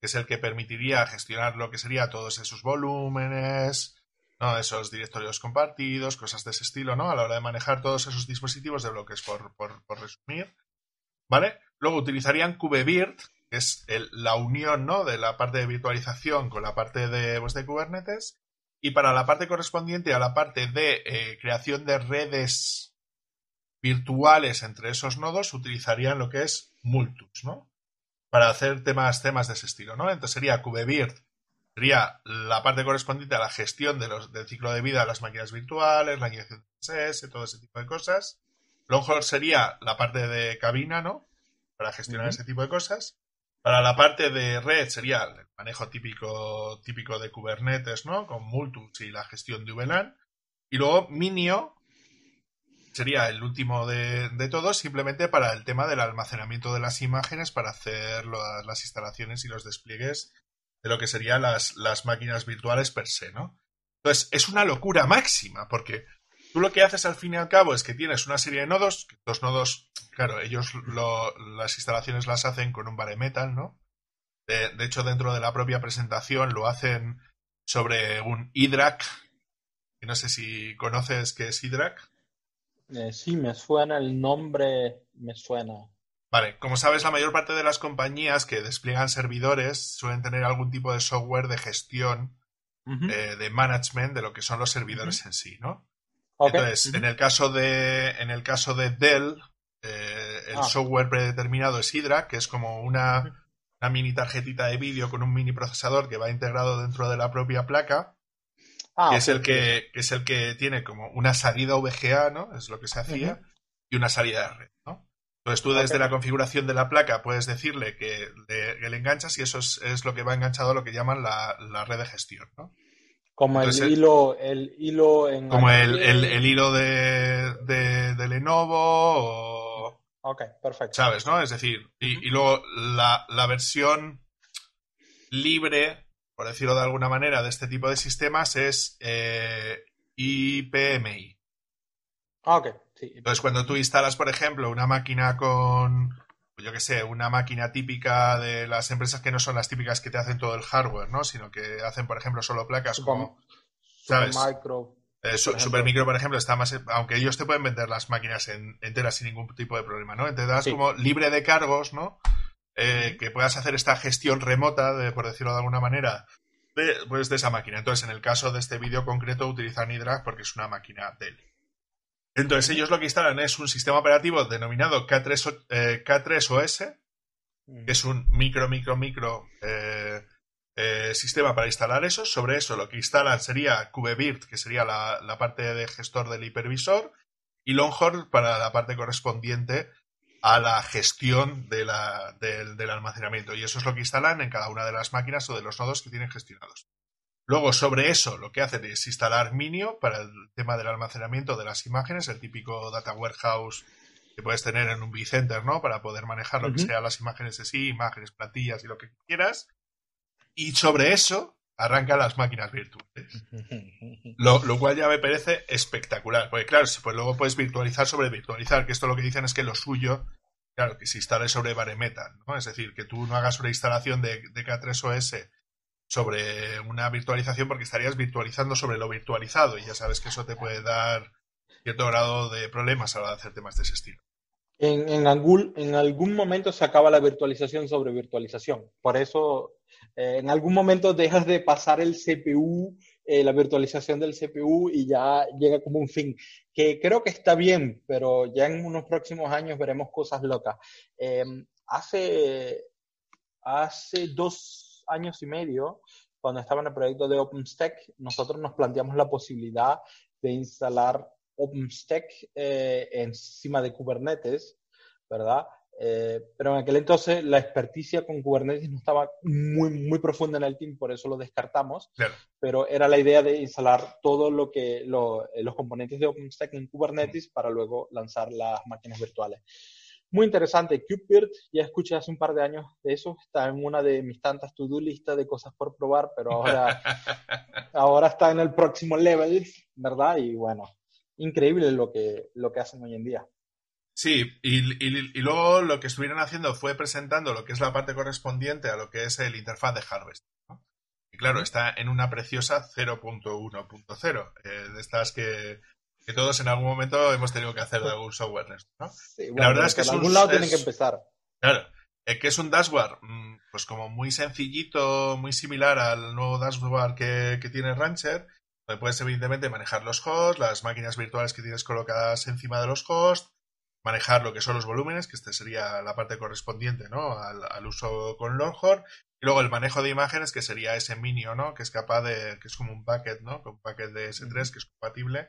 que es el que permitiría gestionar lo que sería todos esos volúmenes, ¿no? Esos directorios compartidos, cosas de ese estilo, ¿no? A la hora de manejar todos esos dispositivos de bloques, por, resumir. ¿Vale? Luego utilizarían KubeVirt, que es la unión, ¿no? De la parte de virtualización con la parte de, pues, de Kubernetes. Y para la parte correspondiente a la parte de eh, creación de redes virtuales entre esos nodos, utilizarían lo que es Multus, ¿no? Para hacer temas, temas de ese estilo, ¿no? Entonces sería KubeVirt sería la parte correspondiente a la gestión de los, del ciclo de vida de las máquinas virtuales, la inyección de CSS, todo ese tipo de cosas. Longhorn sería la parte de cabina, ¿no? Para gestionar ese tipo de cosas. Para la parte de red sería el manejo típico, típico de Kubernetes, ¿no? Con Multus y la gestión de VLAN. Y luego Minio sería el último de, todos, simplemente para el tema del almacenamiento de las imágenes para hacer las instalaciones y los despliegues de lo que serían las, las máquinas virtuales per se, ¿no? Entonces, es una locura máxima, porque tú lo que haces al fin y al cabo es que tienes una serie de nodos, los nodos, claro, ellos las instalaciones las hacen con un bare metal, ¿no? De, hecho, dentro de la propia presentación lo hacen sobre un IDRAC, que no sé si conoces qué es IDRAC. Eh, sí, me suena el nombre, me suena. Vale, como sabes, la mayor parte de las compañías que despliegan servidores suelen tener algún tipo de software de gestión, eh, de management de lo que son los servidores en sí, ¿no? Entonces, en el caso de, en el caso de Dell, eh, el ah. software predeterminado es Hydra, que es como una, una mini tarjetita de vídeo con un mini procesador que va integrado dentro de la propia placa. Ah, que, es el que, que, es el que tiene como una salida VGA, ¿no? Es lo que se hacía, y una salida de red, ¿no? Entonces tú desde la configuración de la placa puedes decirle que le, enganchas y eso es, lo que va enganchado a lo que llaman la, red de gestión, ¿no? Como el hilo, el hilo en Como el, el, hilo de, de, Lenovo o... Ok, perfecto. ¿Sabes, no? Es decir, y, y luego la, la, versión libre, por decirlo de alguna manera, de este tipo de sistemas es eh, IPMI. Ah, ok. Sí. Entonces, cuando tú instalas, por ejemplo, una máquina con, yo qué sé, una máquina típica de las empresas que no son las típicas que te hacen todo el hardware, ¿no? Sino que hacen, por ejemplo, solo placas como... ¿sabes? Micro. Eh, Supermicro, por ejemplo, está más. Aunque ellos te pueden vender las máquinas enteras sin ningún tipo de problema, ¿no? Te das como libre de cargos, ¿no? Eh, que puedas hacer esta gestión remota, de, por decirlo de alguna manera, de, pues de esa máquina. Entonces, en el caso de este vídeo concreto, utilizan iDRAG porque es una máquina Dell. Entonces, ellos lo que instalan es un sistema operativo denominado K3, eh, K3OS, que es un micro, micro, micro eh, eh, sistema para instalar eso. Sobre eso, lo que instalan sería KubeVirt, que sería la, la parte de gestor del hipervisor, y Longhorn para la parte correspondiente a la gestión de la, del, del almacenamiento. Y eso es lo que instalan en cada una de las máquinas o de los nodos que tienen gestionados. Luego, sobre eso, lo que hacen es instalar Minio para el tema del almacenamiento de las imágenes, el típico data warehouse que puedes tener en un vCenter, ¿no? Para poder manejar lo que sea las imágenes de sí, imágenes, plantillas y lo que quieras. Y sobre eso arrancan las máquinas virtuales. <laughs> Lo, lo, cual ya me parece espectacular. Porque claro, pues luego puedes virtualizar sobre virtualizar, que esto lo que dicen es que lo suyo, claro, que se instale sobre Baremetal, ¿no? Es decir, que tú no hagas una instalación de, de K3OS sobre una virtualización porque estarías virtualizando sobre lo virtualizado y ya sabes que eso te puede dar cierto grado de problemas a la hora de hacer temas de ese estilo. En, en, algún, en algún momento se acaba la virtualización sobre virtualización. Por eso, eh, en algún momento dejas de pasar el CPU, eh, la virtualización del CPU y ya llega como un fin, que creo que está bien, pero ya en unos próximos años veremos cosas locas. Eh, hace, hace dos años y medio, cuando estaba en el proyecto de OpenStack, nosotros nos planteamos la posibilidad de instalar OpenStack eh, encima de Kubernetes, ¿verdad? Eh, pero en aquel entonces la experticia con Kubernetes no estaba muy, muy profunda en el team, por eso lo descartamos. Pero era la idea de instalar todo lo que los componentes de OpenStack en Kubernetes para luego lanzar las máquinas virtuales. Muy interesante. CubeBird, ya escuché hace un par de años de eso. Está en una de mis tantas to-do listas de cosas por probar, pero ahora, <laughs> ahora está en el próximo level, ¿verdad? Y bueno, increíble lo que, lo que hacen hoy en día. Sí, y, y, luego lo que estuvieron haciendo fue presentando lo que es la parte correspondiente a lo que es el interfaz de Harvest. Y claro, está en una preciosa 0.1.0, eh, de estas que que todos en algún momento hemos tenido que hacer de algún software, ¿no? la verdad es que es algún lado tienen que empezar. Claro, es que es un dashboard, mm, pues como muy sencillito, muy similar al nuevo dashboard que, que tiene Rancher, donde puedes evidentemente manejar los hosts, las máquinas virtuales que tienes colocadas encima de los hosts, manejar lo que son los volúmenes, que este sería la parte correspondiente, ¿no? Al, al uso con Longhorn, y luego el manejo de imágenes, que sería ese Minio, ¿no? Que es capaz de, que es como un packet, ¿no? Un packet de S3 que es compatible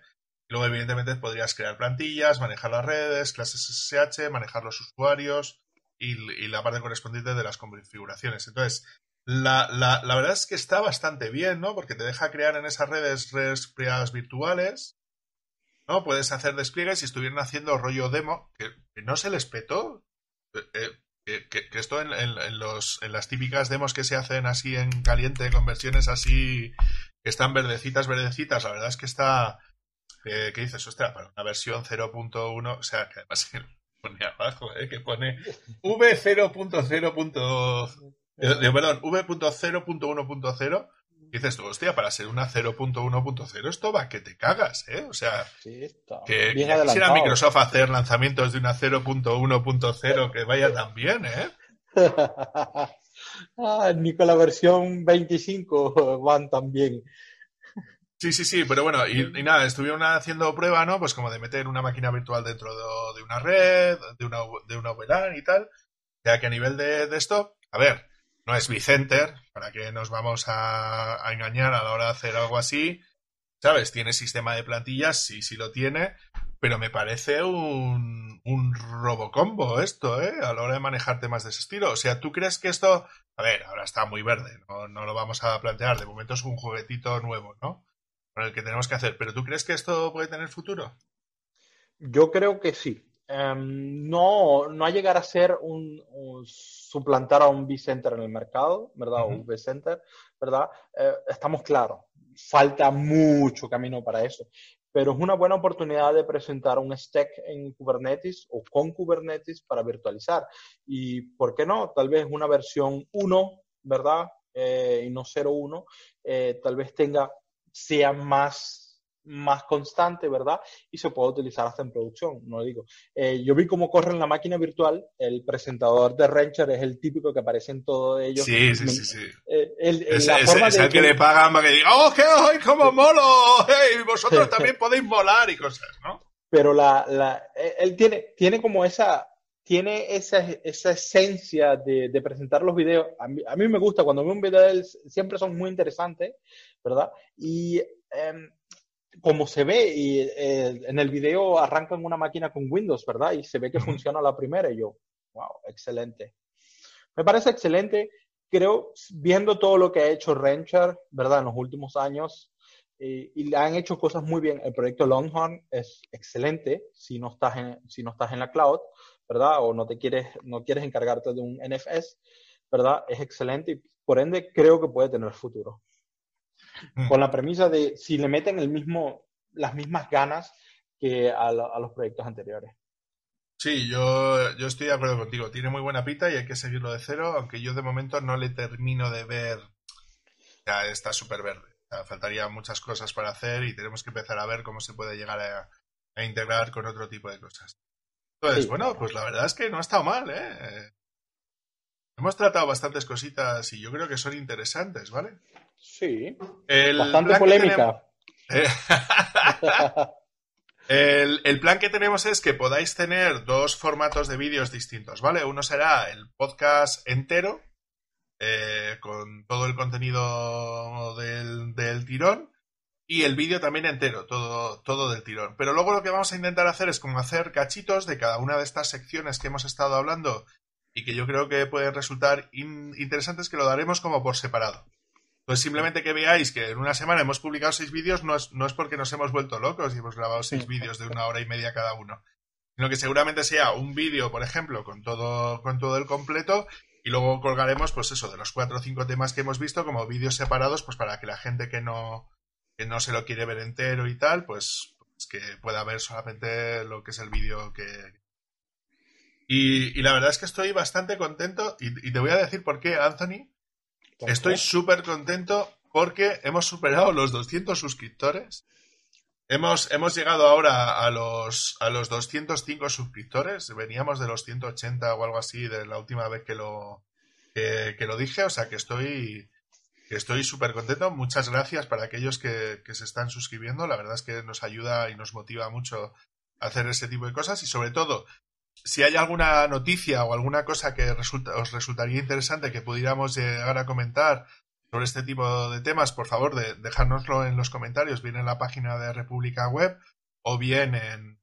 Luego, evidentemente, podrías crear plantillas, manejar las redes, clases SSH, manejar los usuarios y, la parte correspondiente de las configuraciones. Entonces, la, verdad es que está bastante bien, ¿no? Porque te deja crear en esas redes redes privadas virtuales, ¿no? Puedes hacer despliegues si estuvieran haciendo rollo demo, que, no se les petó. Eh, eh, que, esto en, los, en las típicas demos que se hacen así en caliente, con versiones así que están verdecitas, verdecitas, la verdad es que está, ¿Qué, dices? Ostras, para una versión 0.1, o sea, que además pone abajo, ¿eh? que pone V0.0. Eh, perdón, V.0.1.0. Dices tú, hostia, para ser una 0.1.0 esto va que te cagas, ¿eh? O sea, que quisiera Microsoft hacer lanzamientos de una 0.1.0 que vaya tan bien, ¿eh? <laughs> ah, ni con la versión 25 van tan bien. Sí, sí, sí, pero bueno, y, nada, estuvieron haciendo prueba, ¿no? Pues como de meter una máquina virtual dentro de, una red, de una, de una VLAN y tal. Ya que a nivel de, esto, a ver, no es vCenter, para que nos vamos a, engañar a la hora de hacer algo así. ¿sabes? ¿Tiene sistema de plantillas? Sí, sí lo tiene, pero me parece un, un robocombo esto, ¿eh? A la hora de manejar temas de ese estilo. O sea, ¿tú crees que esto... A ver, ahora está muy verde, no, no lo vamos a plantear, de momento es un juguetito nuevo, ¿no? Con el que tenemos que hacer, pero ¿tú crees que esto puede tener futuro? Yo creo que sí. Em, no, no a llegar a ser un, suplantar a un V-Center en el mercado, ¿verdad? O un V-Center, ¿verdad? Eh, estamos claros, falta mucho camino para eso, pero es una buena oportunidad de presentar un stack en Kubernetes o con Kubernetes para virtualizar. Y, ¿por qué no? Tal vez una versión 1, ¿verdad? Eh, y no 0.1, eh, tal vez tenga, sea más más constante, ¿verdad? Y se puede utilizar hasta en producción, no digo. Eh, yo vi cómo corre en la máquina virtual, el presentador de Rancher es el típico que aparece en todo ello. Sí, sí, sí, sí. Eh, es, el que, le pagan para que diga, ¡oh, qué hoy como molo! ¡Hey, vosotros <laughs> también podéis molar y cosas, ¿no? Pero la, la, eh, él tiene, tiene como esa, tiene esa, esa esencia de, de, presentar los videos. A mí, a mí, me gusta cuando veo un video de él, siempre son muy interesantes, ¿verdad? Y em, como se ve y eh, en el video arrancan una máquina con Windows, ¿verdad? Y se ve que funciona la primera y yo, wow, excelente. Me parece excelente. Creo, viendo todo lo que ha hecho Rancher, ¿verdad? En los últimos años, y le han hecho cosas muy bien. El proyecto Longhorn es excelente si no estás en, si no estás en la cloud, ¿verdad? O no te quieres, no quieres encargarte de un NFS, ¿verdad? Es excelente y por ende creo que puede tener futuro. Mm. con la premisa de si le meten el mismo, las mismas ganas que a, los proyectos anteriores. Sí, yo, yo estoy de acuerdo contigo. Tiene muy buena pita y hay que seguirlo de cero, aunque yo de momento no le termino de ver. Ya está súper verde. faltaría muchas cosas para hacer y tenemos que empezar a ver cómo se puede llegar a, integrar con otro tipo de cosas. Entonces, bueno, pues la verdad es que no ha estado mal, ¿eh? Hemos tratado bastantes cositas y yo creo que son interesantes, ¿vale? Sí. Bastante polémica. <laughs> el, plan que tenemos es que podáis tener dos formatos de vídeos distintos, ¿vale? Uno será el podcast entero, eh, con todo el contenido del, del tirón, y el vídeo también entero, todo, todo del tirón. Pero luego lo que vamos a intentar hacer es como hacer cachitos de cada una de estas secciones que hemos estado hablando y que yo creo que pueden resultar interesantes que lo daremos como por separado. Pues simplemente que veáis que en una semana hemos publicado seis vídeos, no es, no es porque nos hemos vuelto locos y hemos grabado seis vídeos de una hora y media cada uno, sino que seguramente sea un vídeo, por ejemplo, con todo, con todo el completo y luego colgaremos, pues eso, de los cuatro o cinco temas que hemos visto como vídeos separados, pues para que la gente que no, que no se lo quiere ver entero y tal, pues, pues que pueda ver solamente lo que es el vídeo que... Y, y, la verdad es que estoy bastante contento y, y te voy a decir por qué, Anthony, Estoy súper contento porque hemos superado los 200 suscriptores. Hemos, hemos llegado ahora a los, a los 205 suscriptores. Veníamos de los 180 o algo así de la última vez que lo, que, lo dije. O sea que estoy que estoy súper contento. Muchas gracias para aquellos que, que, se están suscribiendo. La verdad es que nos ayuda y nos motiva mucho a hacer ese tipo de cosas. Y sobre todo, si hay alguna noticia o alguna cosa que os resultaría interesante que pudiéramos llegar a comentar sobre este tipo de temas, por favor, de, dejárnoslo en los comentarios, bien en la página de República Web o bien en,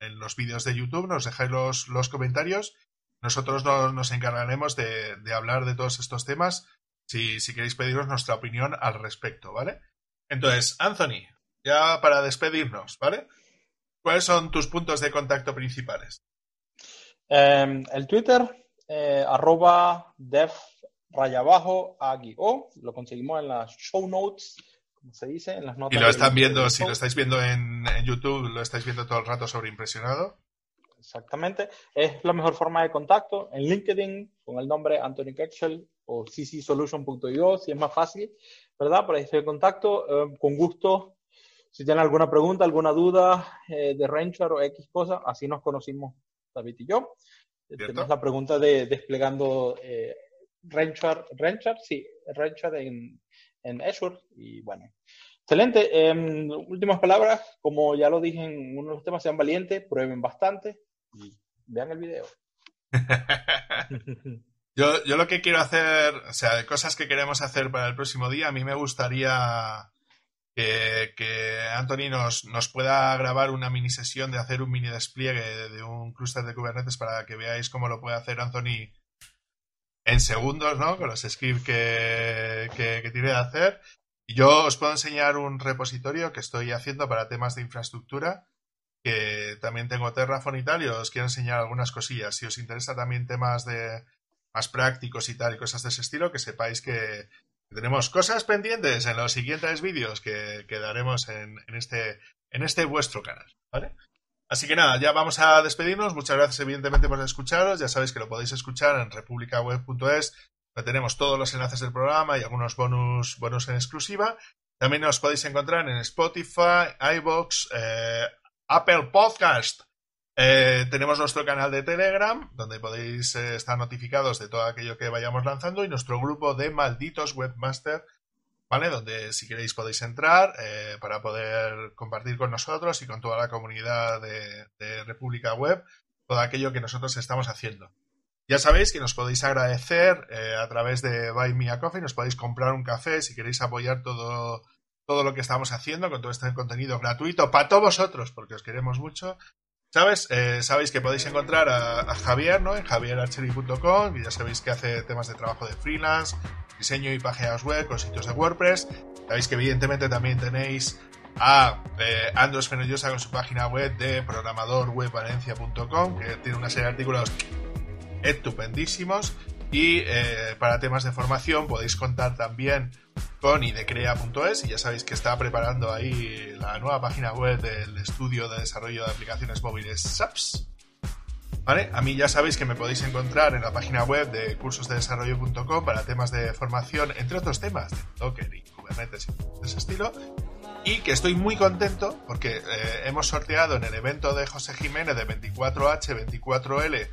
los vídeos de YouTube, nos dejáis los, comentarios. Nosotros nos encargaremos de, hablar de todos estos temas si, si queréis pediros nuestra opinión al respecto, ¿vale? Entonces, Anthony, ya para despedirnos, ¿vale? ¿Cuáles son tus puntos de contacto principales? Em, el Twitter, eh, arroba dev raya abajo o, lo conseguimos en las show notes, como se dice, en las notas. Y lo están viendo, si lo estáis viendo en, YouTube, lo estáis viendo todo el rato sobre impresionado. Exactamente, es la mejor forma de contacto en LinkedIn con el nombre Anthony Kexel o ccsolution.io, si es más fácil, ¿verdad? Por ahí estoy en contacto, em, con gusto. Si tienen alguna pregunta, alguna duda eh, de Rancher o X cosa, así nos conocimos David y yo. Tenemos la pregunta de desplegando eh, Rancher, sí, Rancher en, en Azure. Y bueno, excelente. Em, últimas palabras, como ya lo dije en uno de los temas, sean valientes, prueben bastante y vean el video. <laughs> yo, yo lo que quiero hacer, o sea, de cosas que queremos hacer para el próximo día, a mí me gustaría que, que Anthony nos, nos pueda grabar una mini sesión de hacer un mini despliegue de un clúster de Kubernetes para que veáis cómo lo puede hacer Anthony en segundos, ¿no? Con los scripts que, que, tiene de hacer. Y yo os puedo enseñar un repositorio que estoy haciendo para temas de infraestructura, que también tengo Terraform y tal, y os quiero enseñar algunas cosillas. Si os interesa también temas de más prácticos y tal, y cosas de ese estilo, que sepáis que, tenemos cosas pendientes en los siguientes vídeos que, daremos este, en este vuestro canal, ¿vale? Así que nada, ya vamos a despedirnos. Muchas gracias, evidentemente, por escucharos. Ya sabéis que lo podéis escuchar en republicaweb.es, donde tenemos todos los enlaces del programa y algunos bonus, bonus en exclusiva. También os podéis encontrar en Spotify, iBox, eh, Apple Podcast. Eh, tenemos nuestro canal de Telegram, donde podéis eh, estar notificados de todo aquello que vayamos lanzando, y nuestro grupo de malditos webmaster, ¿vale? Donde si queréis podéis entrar eh, para poder compartir con nosotros y con toda la comunidad de, República Web todo aquello que nosotros estamos haciendo. Ya sabéis que nos podéis agradecer eh, a través de Buy Me a Coffee, nos podéis comprar un café si queréis apoyar todo, todo lo que estamos haciendo con todo este contenido gratuito para todos vosotros, porque os queremos mucho. ¿Sabes? Eh, sabéis que podéis encontrar a, Javier, ¿no? En javierarchery.com, y ya sabéis que hace temas de trabajo de freelance, diseño y páginas web con sitios de WordPress. Sabéis que evidentemente también tenéis a eh, Andros con su página web de programadorwebvalencia.com, que tiene una serie de artículos estupendísimos. Y eh, para temas de formación podéis contar también con idecrea.es y ya sabéis que está preparando ahí la nueva página web del estudio de desarrollo de aplicaciones móviles SAPS. ¿Vale? A mí ya sabéis que me podéis encontrar en la página web de cursosdedesarrollo.com para temas de formación, entre otros temas de Docker y Kubernetes y de ese estilo. Y que estoy muy contento porque eh, hemos sorteado en el evento de José Jiménez de 24H, 24L,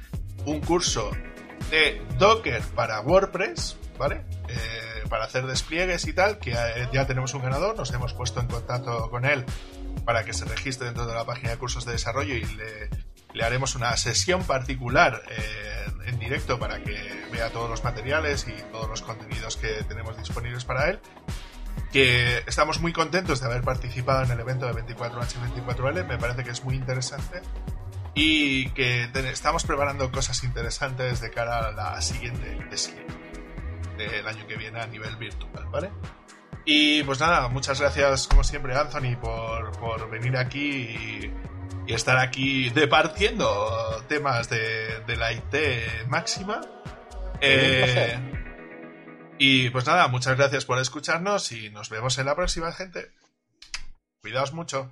un curso de Docker para WordPress, ¿vale? Eh, para hacer despliegues y tal, que eh, ya tenemos un ganador, nos hemos puesto en contacto con él para que se registre dentro de la página de cursos de desarrollo y le, le haremos una sesión particular eh, en directo para que vea todos los materiales y todos los contenidos que tenemos disponibles para él. Que estamos muy contentos de haber participado en el evento de 24H24L, me parece que es muy interesante y que estamos preparando cosas interesantes de cara a la siguiente del año que viene a nivel virtual, ¿vale? Y pues nada, muchas gracias como siempre Anthony por, por venir aquí y, y, estar aquí departiendo temas de, de la IT máxima. Eh, y pues nada, muchas gracias por escucharnos y nos vemos en la próxima, gente. Cuidaos mucho.